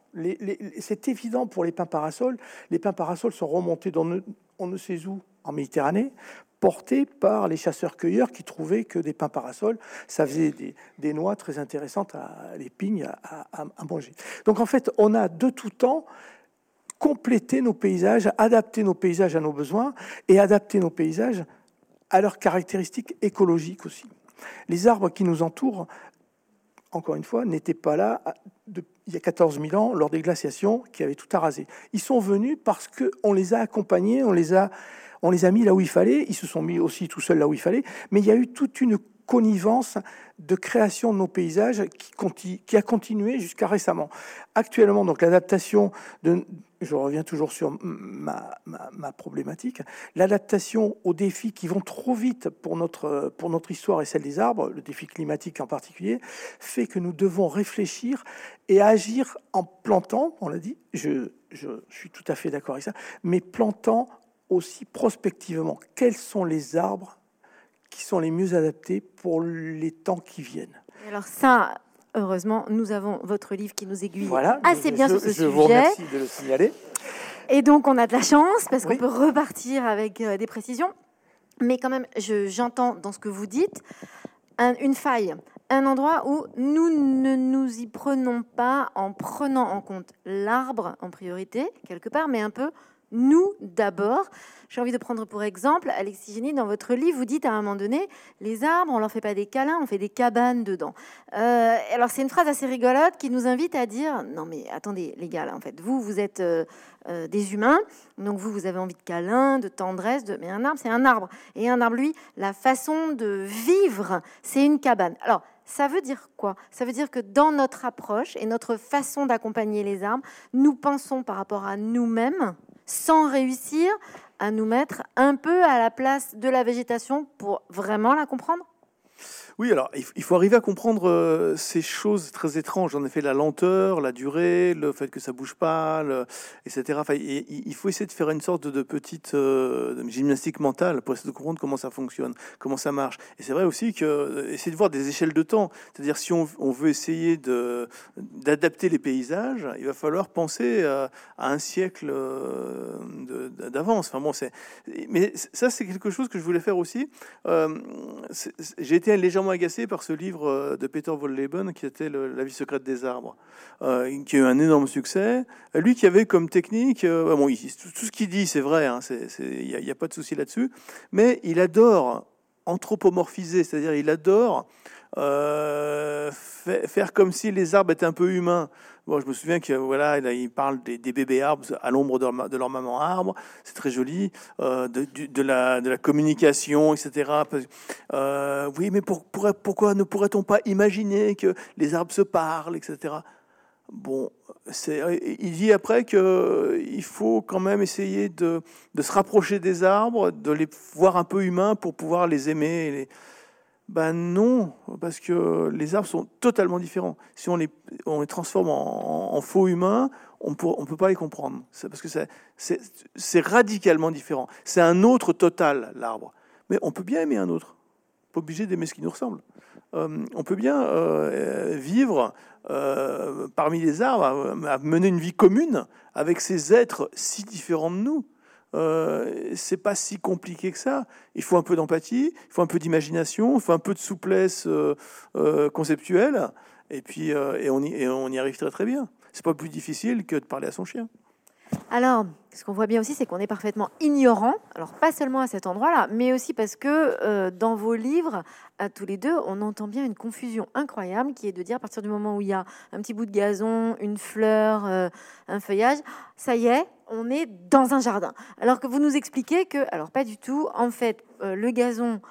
c'est évident pour les pins parasols. Les pins parasols sont remontés dans on ne sait où en Méditerranée, portés par les chasseurs-cueilleurs qui trouvaient que des pins parasols, ça faisait des, noix très intéressantes à les pignes à, à, manger. Donc en fait, on a de tout temps complété nos paysages, adapté nos paysages à nos besoins et adapté nos paysages à leurs caractéristiques écologiques aussi. Les arbres qui nous entourent, encore une fois, n'étaient pas là il y a 14 000 ans lors des glaciations qui avaient tout arasé. Ils sont venus parce qu'on les a accompagnés, on les a, on les a mis là où il fallait, ils se sont mis aussi tout seuls là où il fallait, mais il y a eu toute une connivence de création de nos paysages qui, qui a continué jusqu'à récemment. Actuellement, donc l'adaptation de, je reviens toujours sur ma, ma, problématique, l'adaptation aux défis qui vont trop vite pour notre, histoire et celle des arbres, le défi climatique en particulier, fait que nous devons réfléchir et agir en plantant, on l'a dit, je, je suis tout à fait d'accord avec ça, mais plantant aussi prospectivement quels sont les arbres qui sont les mieux adaptés pour les temps qui viennent. Alors ça, heureusement, nous avons votre livre qui nous aiguille assez bien sur ce sujet. Je vous remercie de le signaler. Et donc, on a de la chance parce qu'on peut repartir avec euh, des précisions. Mais quand même, j'entends dans ce que vous dites une faille, un endroit où nous ne nous y prenons pas en prenant en compte l'arbre en priorité, quelque part, mais un peu nous d'abord. J'ai envie de prendre pour exemple, Alexis Génie, dans votre livre, vous dites à un moment donné, les arbres, on leur fait pas des câlins, on fait des cabanes dedans. Euh, alors c'est une phrase assez rigolote qui nous invite à dire, non mais attendez les gars, là, en fait, vous, vous êtes euh, euh, des humains, donc vous, vous avez envie de câlins, de tendresse, mais un arbre, c'est un arbre. Et un arbre, lui, la façon de vivre, c'est une cabane. Alors, ça veut dire quoi? Ça veut dire que dans notre approche et notre façon d'accompagner les arbres, nous pensons par rapport à nous-mêmes, sans réussir à nous mettre un peu à la place de la végétation pour vraiment la comprendre? Oui, alors il faut arriver à comprendre euh, ces choses très étranges. En effet, la lenteur, la durée, le fait que ça bouge pas, etc. Enfin, il faut essayer de faire une sorte de, petite euh, gymnastique mentale pour essayer de comprendre comment ça fonctionne, comment ça marche. Et c'est vrai aussi que euh, essayer de voir des échelles de temps. C'est-à-dire si on, veut essayer d'adapter les paysages, il va falloir penser à, un siècle d'avance. Enfin bon, c'est mais ça c'est quelque chose que je voulais faire aussi. J'ai été légèrement agacé par ce livre euh, de Peter Wolleben qui était La vie secrète des arbres, euh, qui a eu un énorme succès. Lui qui avait comme technique, bon, tout ce qu'il dit c'est vrai, il hein, n'y a, a, pas de souci là-dessus, mais il adore anthropomorphiser, c'est-à-dire il adore euh, faire comme si les arbres étaient un peu humains. Bon, je me souviens que voilà, il parle des, bébés arbres à l'ombre de, leur maman arbre, c'est très joli, euh, de, la, de la communication, etc. Euh, oui, mais pourquoi ne pourrait-on pas imaginer que les arbres se parlent, etc. Bon, il dit après qu'il faut quand même essayer de, de, se rapprocher des arbres, de les voir un peu humains pour pouvoir les aimer. les, ben non, parce que les arbres sont totalement différents. Si on les, on les transforme en, faux humains, on ne peut pas les comprendre. parce que c'est radicalement différent. C'est un autre total, l'arbre. Mais on peut bien aimer un autre. Pas obligé d'aimer ce qui nous ressemble. Euh, on peut bien euh, vivre euh, parmi les arbres, mener une vie commune avec ces êtres si différents de nous. Euh, c'est pas si compliqué que ça. Il faut un peu d'empathie, il faut un peu d'imagination, il faut un peu de souplesse euh, euh, conceptuelle, et puis et on, y, et on y arrive très très bien. C'est pas plus difficile que de parler à son chien. Alors, ce qu'on voit bien aussi, c'est qu'on est parfaitement ignorant. Alors, pas seulement à cet endroit-là, mais aussi parce que euh, dans vos livres, à tous les deux, on entend bien une confusion incroyable qui est de dire à partir du moment où il y a un petit bout de gazon, une fleur, euh, un feuillage, ça y est, on est dans un jardin. Alors que vous nous expliquez que, alors pas du tout, en fait, euh, le gazon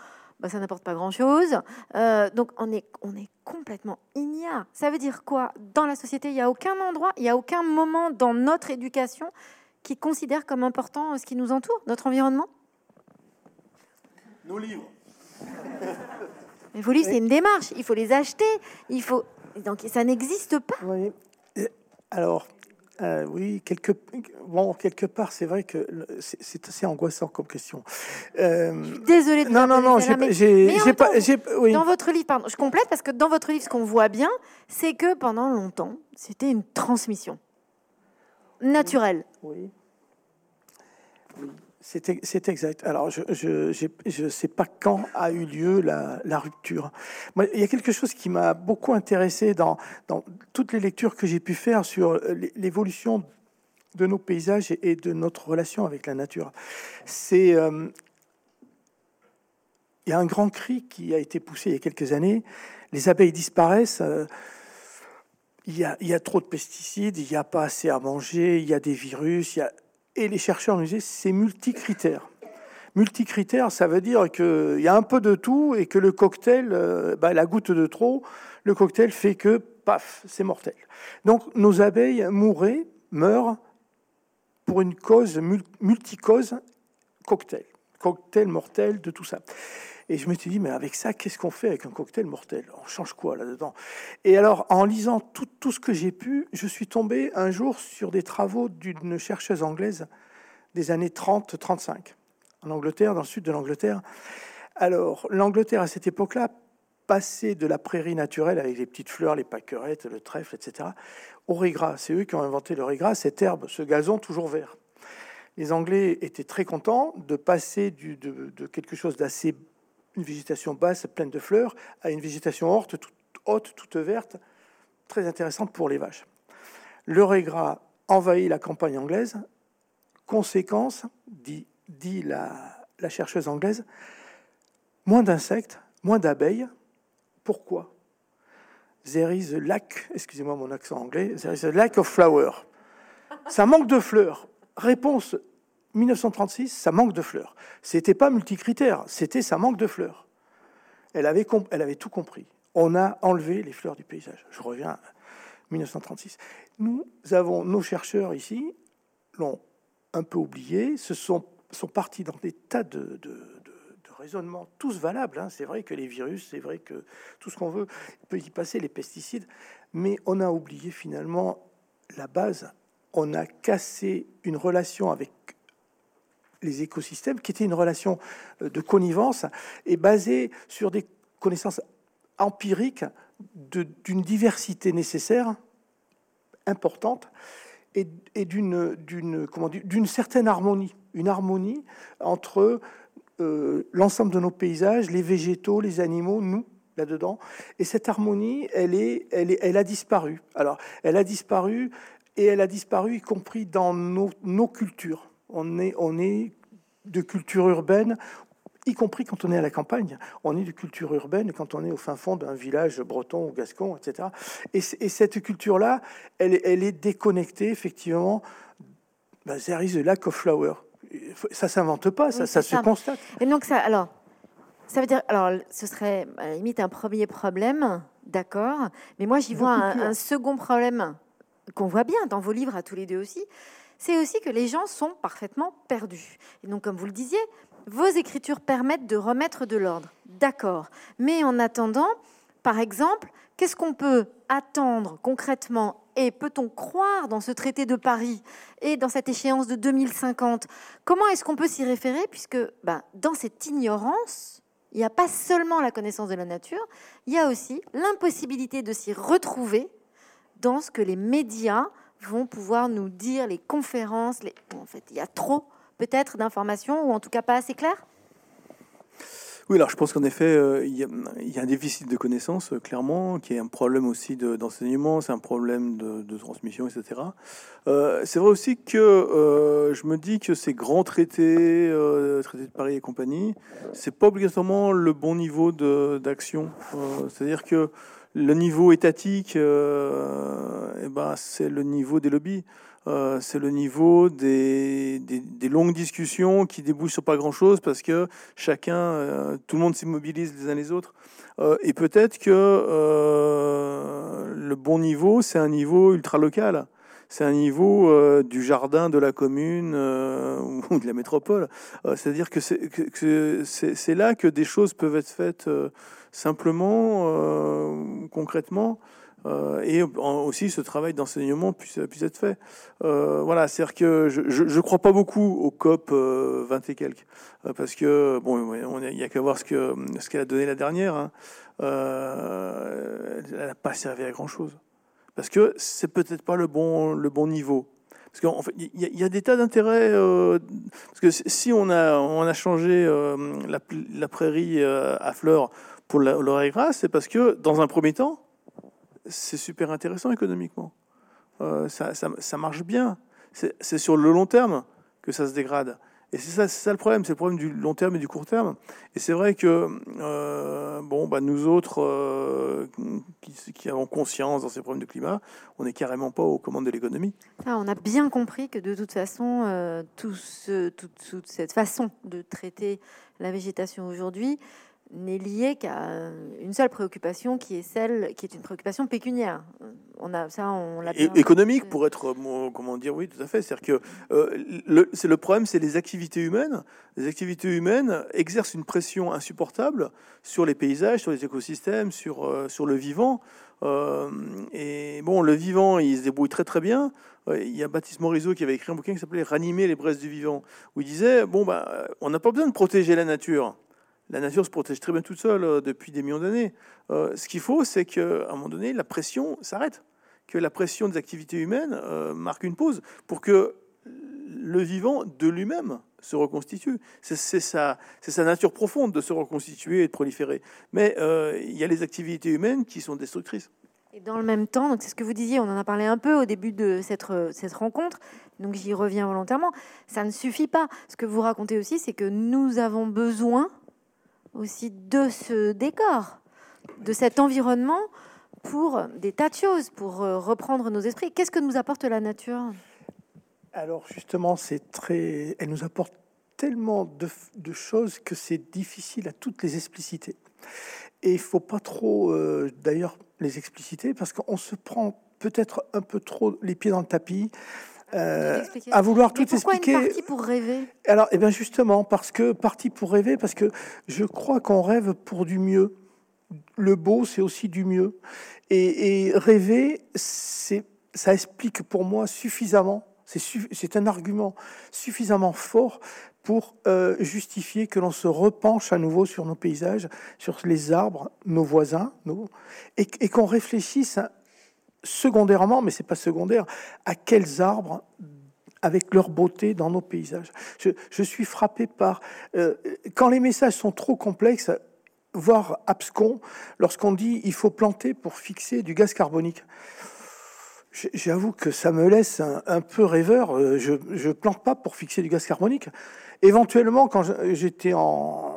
bah, ça n'apporte pas grand-chose. Euh, donc on est, on est complètement ignare. Ça veut dire quoi? Dans la société, il n'y a aucun endroit, il n'y a aucun moment dans notre éducation qui considère comme important ce qui nous entoure, notre environnement? Nos livres. Mais vos livres, c'est une démarche. Il faut les acheter. Il faut... Donc ça n'existe pas. Oui. Alors, euh, oui, quelque, bon, quelque part, c'est vrai que c'est assez angoissant comme question. Euh, Désolée de Non, non, non, j'ai pas. Oui. Dans votre livre, pardon, je complète parce que dans votre livre, ce qu'on voit bien, c'est que pendant longtemps, c'était une transmission naturelle. Oui. oui. C'est exact. Alors, je ne sais pas quand a eu lieu la, rupture. il y a quelque chose qui m'a beaucoup intéressé dans, dans, toutes les lectures que j'ai pu faire sur l'évolution de nos paysages et de notre relation avec la nature. C'est euh, il y a un grand cri qui a été poussé il y a quelques années. Les abeilles disparaissent. Euh, il, y a, il y a trop de pesticides, il n'y a pas assez à manger, il y a des virus, il y a et les chercheurs disaient c'est multicritère. Multicritère, ça veut dire qu'il y a un peu de tout et que le cocktail, euh, bah, la goutte de trop, le cocktail fait que, paf, c'est mortel. Donc nos abeilles mouraient, meurent pour une cause, multicause, cocktail. Cocktail mortel de tout ça. Et je me suis dit, mais avec ça, qu'est-ce qu'on fait avec un cocktail mortel? On change quoi là-dedans Et alors, en lisant tout, tout ce que j'ai pu, je suis tombé un jour sur des travaux d'une chercheuse anglaise des années 30-35, en Angleterre, dans le sud de l'Angleterre. Alors, l'Angleterre, à cette époque-là, passait de la prairie naturelle avec les petites fleurs, les pâquerettes, le trèfle, etc., au régras. C'est eux qui ont inventé le régras, cette herbe, ce gazon toujours vert. Les Anglais étaient très contents de passer de quelque chose d'assez une végétation basse pleine de fleurs à une végétation haute, toute, haute, toute verte, très intéressante pour les vaches. Le régras envahit la campagne anglaise. Conséquence, dit, dit la, chercheuse anglaise, moins d'insectes, moins d'abeilles. Pourquoi? There is a lack, excusez-moi mon accent anglais, there is a lack of flower. Ça manque de fleurs. Réponse 1936, ça manque de fleurs. C'était pas multicritère, c'était ça manque de fleurs. Elle avait, tout compris. On a enlevé les fleurs du paysage. Je reviens à 1936. Nous avons, nos chercheurs ici l'ont un peu oublié, se sont, sont partis dans des tas de, de, raisonnements, tous valables. Hein. C'est vrai que les virus, c'est vrai que tout ce qu'on veut peut y passer, les pesticides, mais on a oublié finalement la base. On a cassé une relation avec les écosystèmes, qui était une relation euh, de connivence et basée sur des connaissances empiriques d'une diversité nécessaire, importante, et, et d'une certaine harmonie, une harmonie entre euh, l'ensemble de nos paysages, les végétaux, les animaux, nous, là-dedans. Et cette harmonie, elle, est, elle, est, elle a disparu. Alors, elle a disparu, et elle a disparu y compris dans nos, nos cultures. On est, on est de culture urbaine y compris quand on est à la campagne. On est de culture urbaine quand on est au fin fond d'un village breton ou gascon, etc. Et, cette culture-là, elle, elle, est déconnectée, effectivement. Ben, there is a lack of flower. Ça s'invente pas, ça, ça se constate. Et donc, ça, alors, ça veut dire, alors, ce serait à la limite un premier problème, d'accord, mais moi j'y vois un, second problème qu'on voit bien dans vos livres à tous les deux aussi, c'est aussi que les gens sont parfaitement perdus. Et donc, comme vous le disiez, vos écritures permettent de remettre de l'ordre, d'accord. Mais en attendant, par exemple, qu'est-ce qu'on peut attendre concrètement et peut-on croire dans ce traité de Paris et dans cette échéance de 2050 Comment est-ce qu'on peut s'y référer Puisque ben, dans cette ignorance, il n'y a pas seulement la connaissance de la nature, il y a aussi l'impossibilité de s'y retrouver dans ce que les médias vont pouvoir nous dire, les conférences. Les... en fait, il y a trop peut-être d'informations, ou en tout cas pas assez claires? Oui, alors je pense qu'en effet, euh, il, y a, un déficit de connaissances, euh, clairement, qui est un problème aussi d'enseignement, c'est un problème de, transmission, etc. Euh, c'est vrai aussi que je me dis que ces grands traités, traités de Paris et compagnie, c'est pas obligatoirement le bon niveau d'action. C'est-à-dire que le niveau étatique, eh ben, c'est le niveau des lobbies. Euh, c'est le niveau des, longues discussions qui débouchent sur pas grand-chose parce que chacun, euh, tout le monde s'immobilise les uns les autres. Euh, et peut-être que le bon niveau, c'est un niveau ultra local. C'est un niveau du jardin de la commune ou de la métropole. C'est-à-dire que c'est là que des choses peuvent être faites simplement, concrètement. Euh, et aussi ce travail d'enseignement puisse, puisse, être fait. Euh, voilà, c'est-à-dire que je ne crois pas beaucoup au COP 20 euh, et quelques, parce que bon, il n'y a qu'à voir ce que ce qu'elle a donné la dernière. Hein. elle n'a pas servi à grand chose, parce que c'est peut-être pas le bon le bon niveau. Parce qu'en fait, il y, a des tas d'intérêts. parce que si on a, on a changé la, prairie à fleurs pour l'oreille grasse, c'est parce que, dans un premier temps, c'est super intéressant économiquement. Euh, ça, ça, marche bien. C'est sur le long terme que ça se dégrade. Et c'est ça, ça, le problème, c'est le problème du long terme et du court terme. Et c'est vrai que euh, bon, bah, nous autres euh, qui, avons conscience dans ces problèmes de climat, on n'est carrément pas aux commandes de l'économie. Ah, on a bien compris que de toute façon, tout ce, toute, cette façon de traiter la végétation aujourd'hui n'est lié qu'à une seule préoccupation qui est celle qui est une préoccupation pécuniaire. On a ça, on l'a économique pour être comment dire oui tout à fait. C'est-à-dire que euh, le, c'est le problème, c'est les activités humaines. Les activités humaines exercent une pression insupportable sur les paysages, sur les écosystèmes, sur euh, sur le vivant. Euh, et bon, le vivant, il se débrouille très très bien. Il y a Baptiste Morisot qui avait écrit un bouquin qui s'appelait Ranimer les braises du vivant, où il disait bon bah on n'a pas besoin de protéger la nature la nature se protège très bien toute seule euh, depuis des millions d'années. Euh, ce qu'il faut, c'est qu'à un moment donné, la pression s'arrête, que la pression des activités humaines euh, marque une pause pour que le vivant de lui-même se reconstitue. C'est sa, sa, nature profonde de se reconstituer et de proliférer. Mais il y a les activités humaines qui sont destructrices. Et dans le même temps, c'est ce que vous disiez, on en a parlé un peu au début de cette, cette rencontre, donc j'y reviens volontairement, ça ne suffit pas. Ce que vous racontez aussi, c'est que nous avons besoin aussi de ce décor, de cet environnement pour des tas de choses, pour euh, reprendre nos esprits. Qu'est-ce que nous apporte la nature? Alors justement, c'est très, elle nous apporte tellement de, choses que c'est difficile à toutes les expliciter. Et il faut pas trop, euh, d'ailleurs, les expliciter parce qu'on se prend peut-être un peu trop les pieds dans le tapis euh, à vouloir tout pourquoi expliquer. Une partie pour rêver? Alors, eh bien justement, parce que partie pour rêver, parce que je crois qu'on rêve pour du mieux. Le beau, c'est aussi du mieux. Et, rêver, c'est, ça explique pour moi suffisamment. C'est, un argument suffisamment fort pour euh, justifier que l'on se repenche à nouveau sur nos paysages, sur les arbres, nos voisins, nos, et, et qu'on réfléchisse secondairement, mais c'est pas secondaire, à quels arbres avec leur beauté dans nos paysages. Je, suis frappé par... Euh, quand les messages sont trop complexes, voire abscons lorsqu'on dit il faut planter pour fixer du gaz carbonique. J'avoue que ça me laisse un, peu rêveur. Euh, je ne plante pas pour fixer du gaz carbonique. Éventuellement, quand j'étais en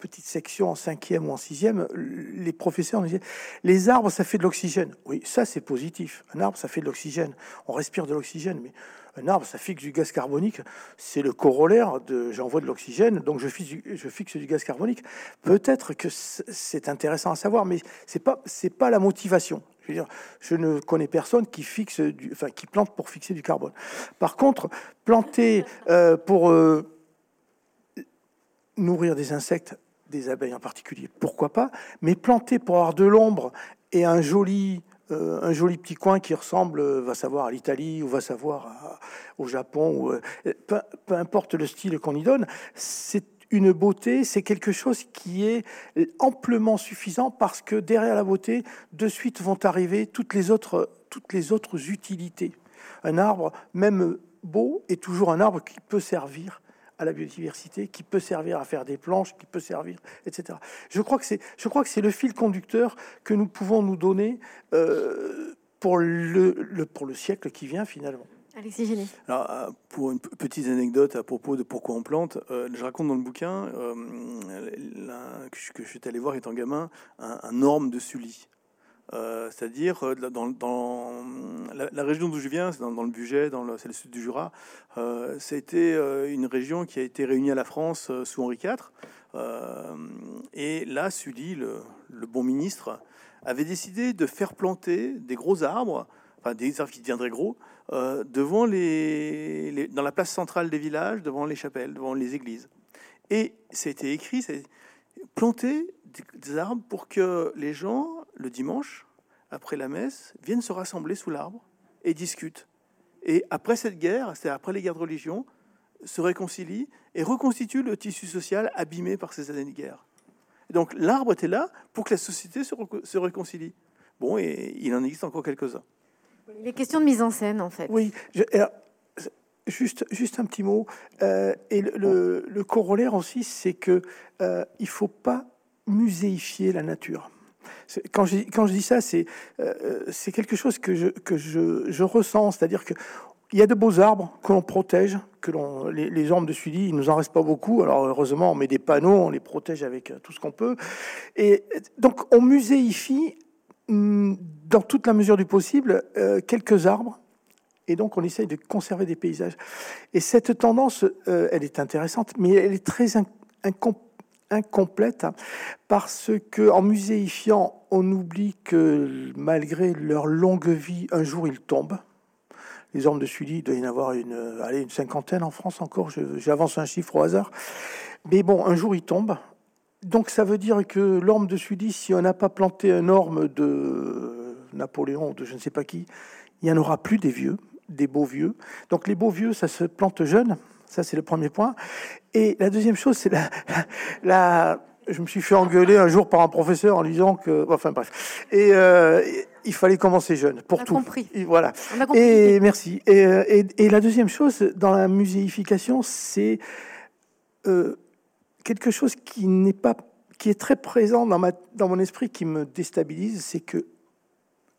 petite section en cinquième ou en sixième, les professeurs nous disaient les arbres, ça fait de l'oxygène. Oui, ça c'est positif. Un arbre, ça fait de l'oxygène. On respire de l'oxygène, mais un arbre, ça fixe du gaz carbonique. C'est le corollaire de j'envoie de l'oxygène, donc je fixe, du, je fixe du gaz carbonique. Peut-être que c'est intéressant à savoir, mais c'est pas c'est pas la motivation. Je veux dire, je ne connais personne qui fixe, du, enfin qui plante pour fixer du carbone. Par contre, planter euh, pour euh, nourrir des insectes, des abeilles en particulier, pourquoi pas, mais planter pour avoir de l'ombre et un joli, euh, un joli petit coin qui ressemble, euh, va savoir, à l'Italie ou va savoir au Japon, ou, euh, peu, peu, importe le style qu'on y donne, c'est une beauté, c'est quelque chose qui est amplement suffisant parce que derrière la beauté, de suite vont arriver toutes les autres, toutes les autres utilités. Un arbre, même beau, est toujours un arbre qui peut servir à la biodiversité, qui peut servir à faire des planches, qui peut servir, etc. Je crois que c'est, je crois que c'est le fil conducteur que nous pouvons nous donner euh, pour, le, le, pour le siècle qui vient finalement. Alexis Génie. Alors, euh, pour une petite anecdote à propos de pourquoi on plante, euh, je raconte dans le bouquin euh, que, je, que, je, suis allé voir étant gamin un, un orme de Sully. Euh, c'est-à-dire euh, dans, la, région d'où je viens, c'est dans, le budget, dans le, c'est le sud du Jura. Euh, C'était une région qui a été réunie à la France sous Henri IV. et là, Sully, le, le, bon ministre, avait décidé de faire planter des gros arbres, enfin des arbres qui deviendraient gros, devant les, les, dans la place centrale des villages, devant les chapelles, devant les églises. Et c'était écrit, c'est planter des arbres pour que les gens le dimanche, après la messe, viennent se rassembler sous l'arbre et discutent. Et après cette guerre, c'est après les guerres de religion, se réconcilient et reconstituent le tissu social abîmé par ces années de guerre. donc l'arbre était là pour que la société se, se réconcilie. Bon, et il en existe encore quelques-uns. Il est question de mise en scène, en fait. Oui, je, alors, juste, juste un petit mot. Euh, et le, le, le, corollaire aussi, c'est que euh, il faut pas muséifier la nature. Quand je, dis ça, c'est euh, c'est quelque chose que je, ressens, c'est-à-dire que il y a de beaux arbres que l'on protège, que les, les arbres de suivi, il nous en reste pas beaucoup. Alors heureusement, on met des panneaux, on les protège avec tout ce qu'on peut. Et donc on muséifie mm, dans toute la mesure du possible euh, quelques arbres. Et donc on essaye de conserver des paysages. Et cette tendance, euh, elle est intéressante, mais elle est très incomplète incomplète parce que en muséifiant, on oublie que malgré leur longue vie, un jour ils tombent. Les ormes de Sully, il doit y en avoir une, allez, une cinquantaine en France encore, j'avance un chiffre au hasard. Mais bon, un jour ils tombent. Donc ça veut dire que l'orme de Sully, si on n'a pas planté un orme de Napoléon de je ne sais pas qui, il n'y en aura plus des vieux, des beaux vieux. Donc les beaux vieux, ça se plante jeune. Ça, c'est le premier point. Et la deuxième chose, c'est la, la, Je me suis fait engueuler un jour par un professeur en disant que. Enfin, bref. Et euh, il fallait commencer jeune, pour On a tout. Compris. Et voilà. On a compris. Et merci. Et, euh, et, et, la deuxième chose, dans la muséification, c'est euh, quelque chose qui n'est pas. qui est très présent dans, ma, dans mon esprit, qui me déstabilise, c'est que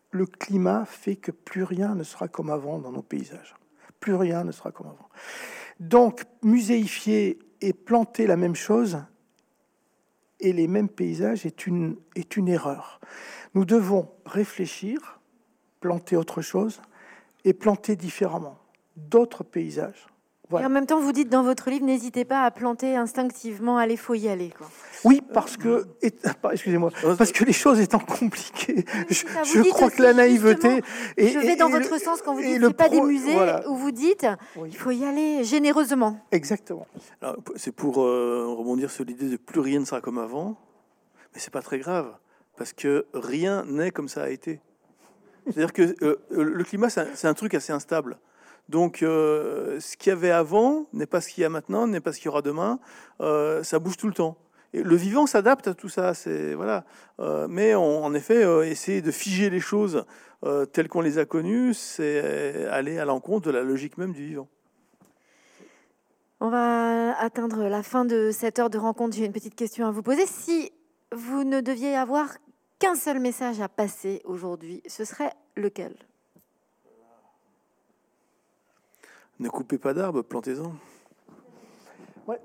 le climat fait que plus rien ne sera comme avant dans nos paysages. Plus rien ne sera comme avant. Donc, muséifier et planter la même chose et les mêmes paysages est une, erreur. Nous devons réfléchir, planter autre chose et planter différemment d'autres paysages. Voilà. Et en même temps, vous dites dans votre livre, n'hésitez pas à planter instinctivement, allez, faut y aller. Quoi. Oui, parce que, excusez-moi, parce que les choses étant compliquées, je, je crois que la naïveté. Et, je vais dans et, votre sens quand vous dites c'est pas des musées voilà. où vous dites oui. il faut y aller généreusement. Exactement. C'est pour euh, rebondir sur l'idée de plus rien ne sera comme avant, mais c'est pas très grave parce que rien n'est comme ça a été. C'est-à-dire que euh, le climat, c'est un, un truc assez instable. Donc, euh, ce qu'il y avait avant n'est pas ce qu'il y a maintenant, n'est pas ce qu'il y aura demain. Euh, ça bouge tout le temps. Le vivant s'adapte à tout ça. C'est voilà. Euh, mais on, en effet, essayer de figer les choses telles qu'on les a connues, c'est aller à l'encontre de la logique même du vivant. On va atteindre la fin de cette heure de rencontre. J'ai une petite question à vous poser. Si vous ne deviez avoir qu'un seul message à passer aujourd'hui, ce serait lequel? Ne coupez pas d'arbres, plantez-en. Ouais.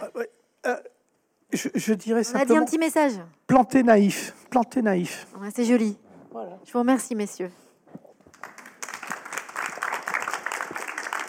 Ah, ouais. Euh, je, je dirais On a dit simplement un petit message. planter naïf, planter naïf. Ouais, C'est joli. Voilà. Je vous remercie, messieurs.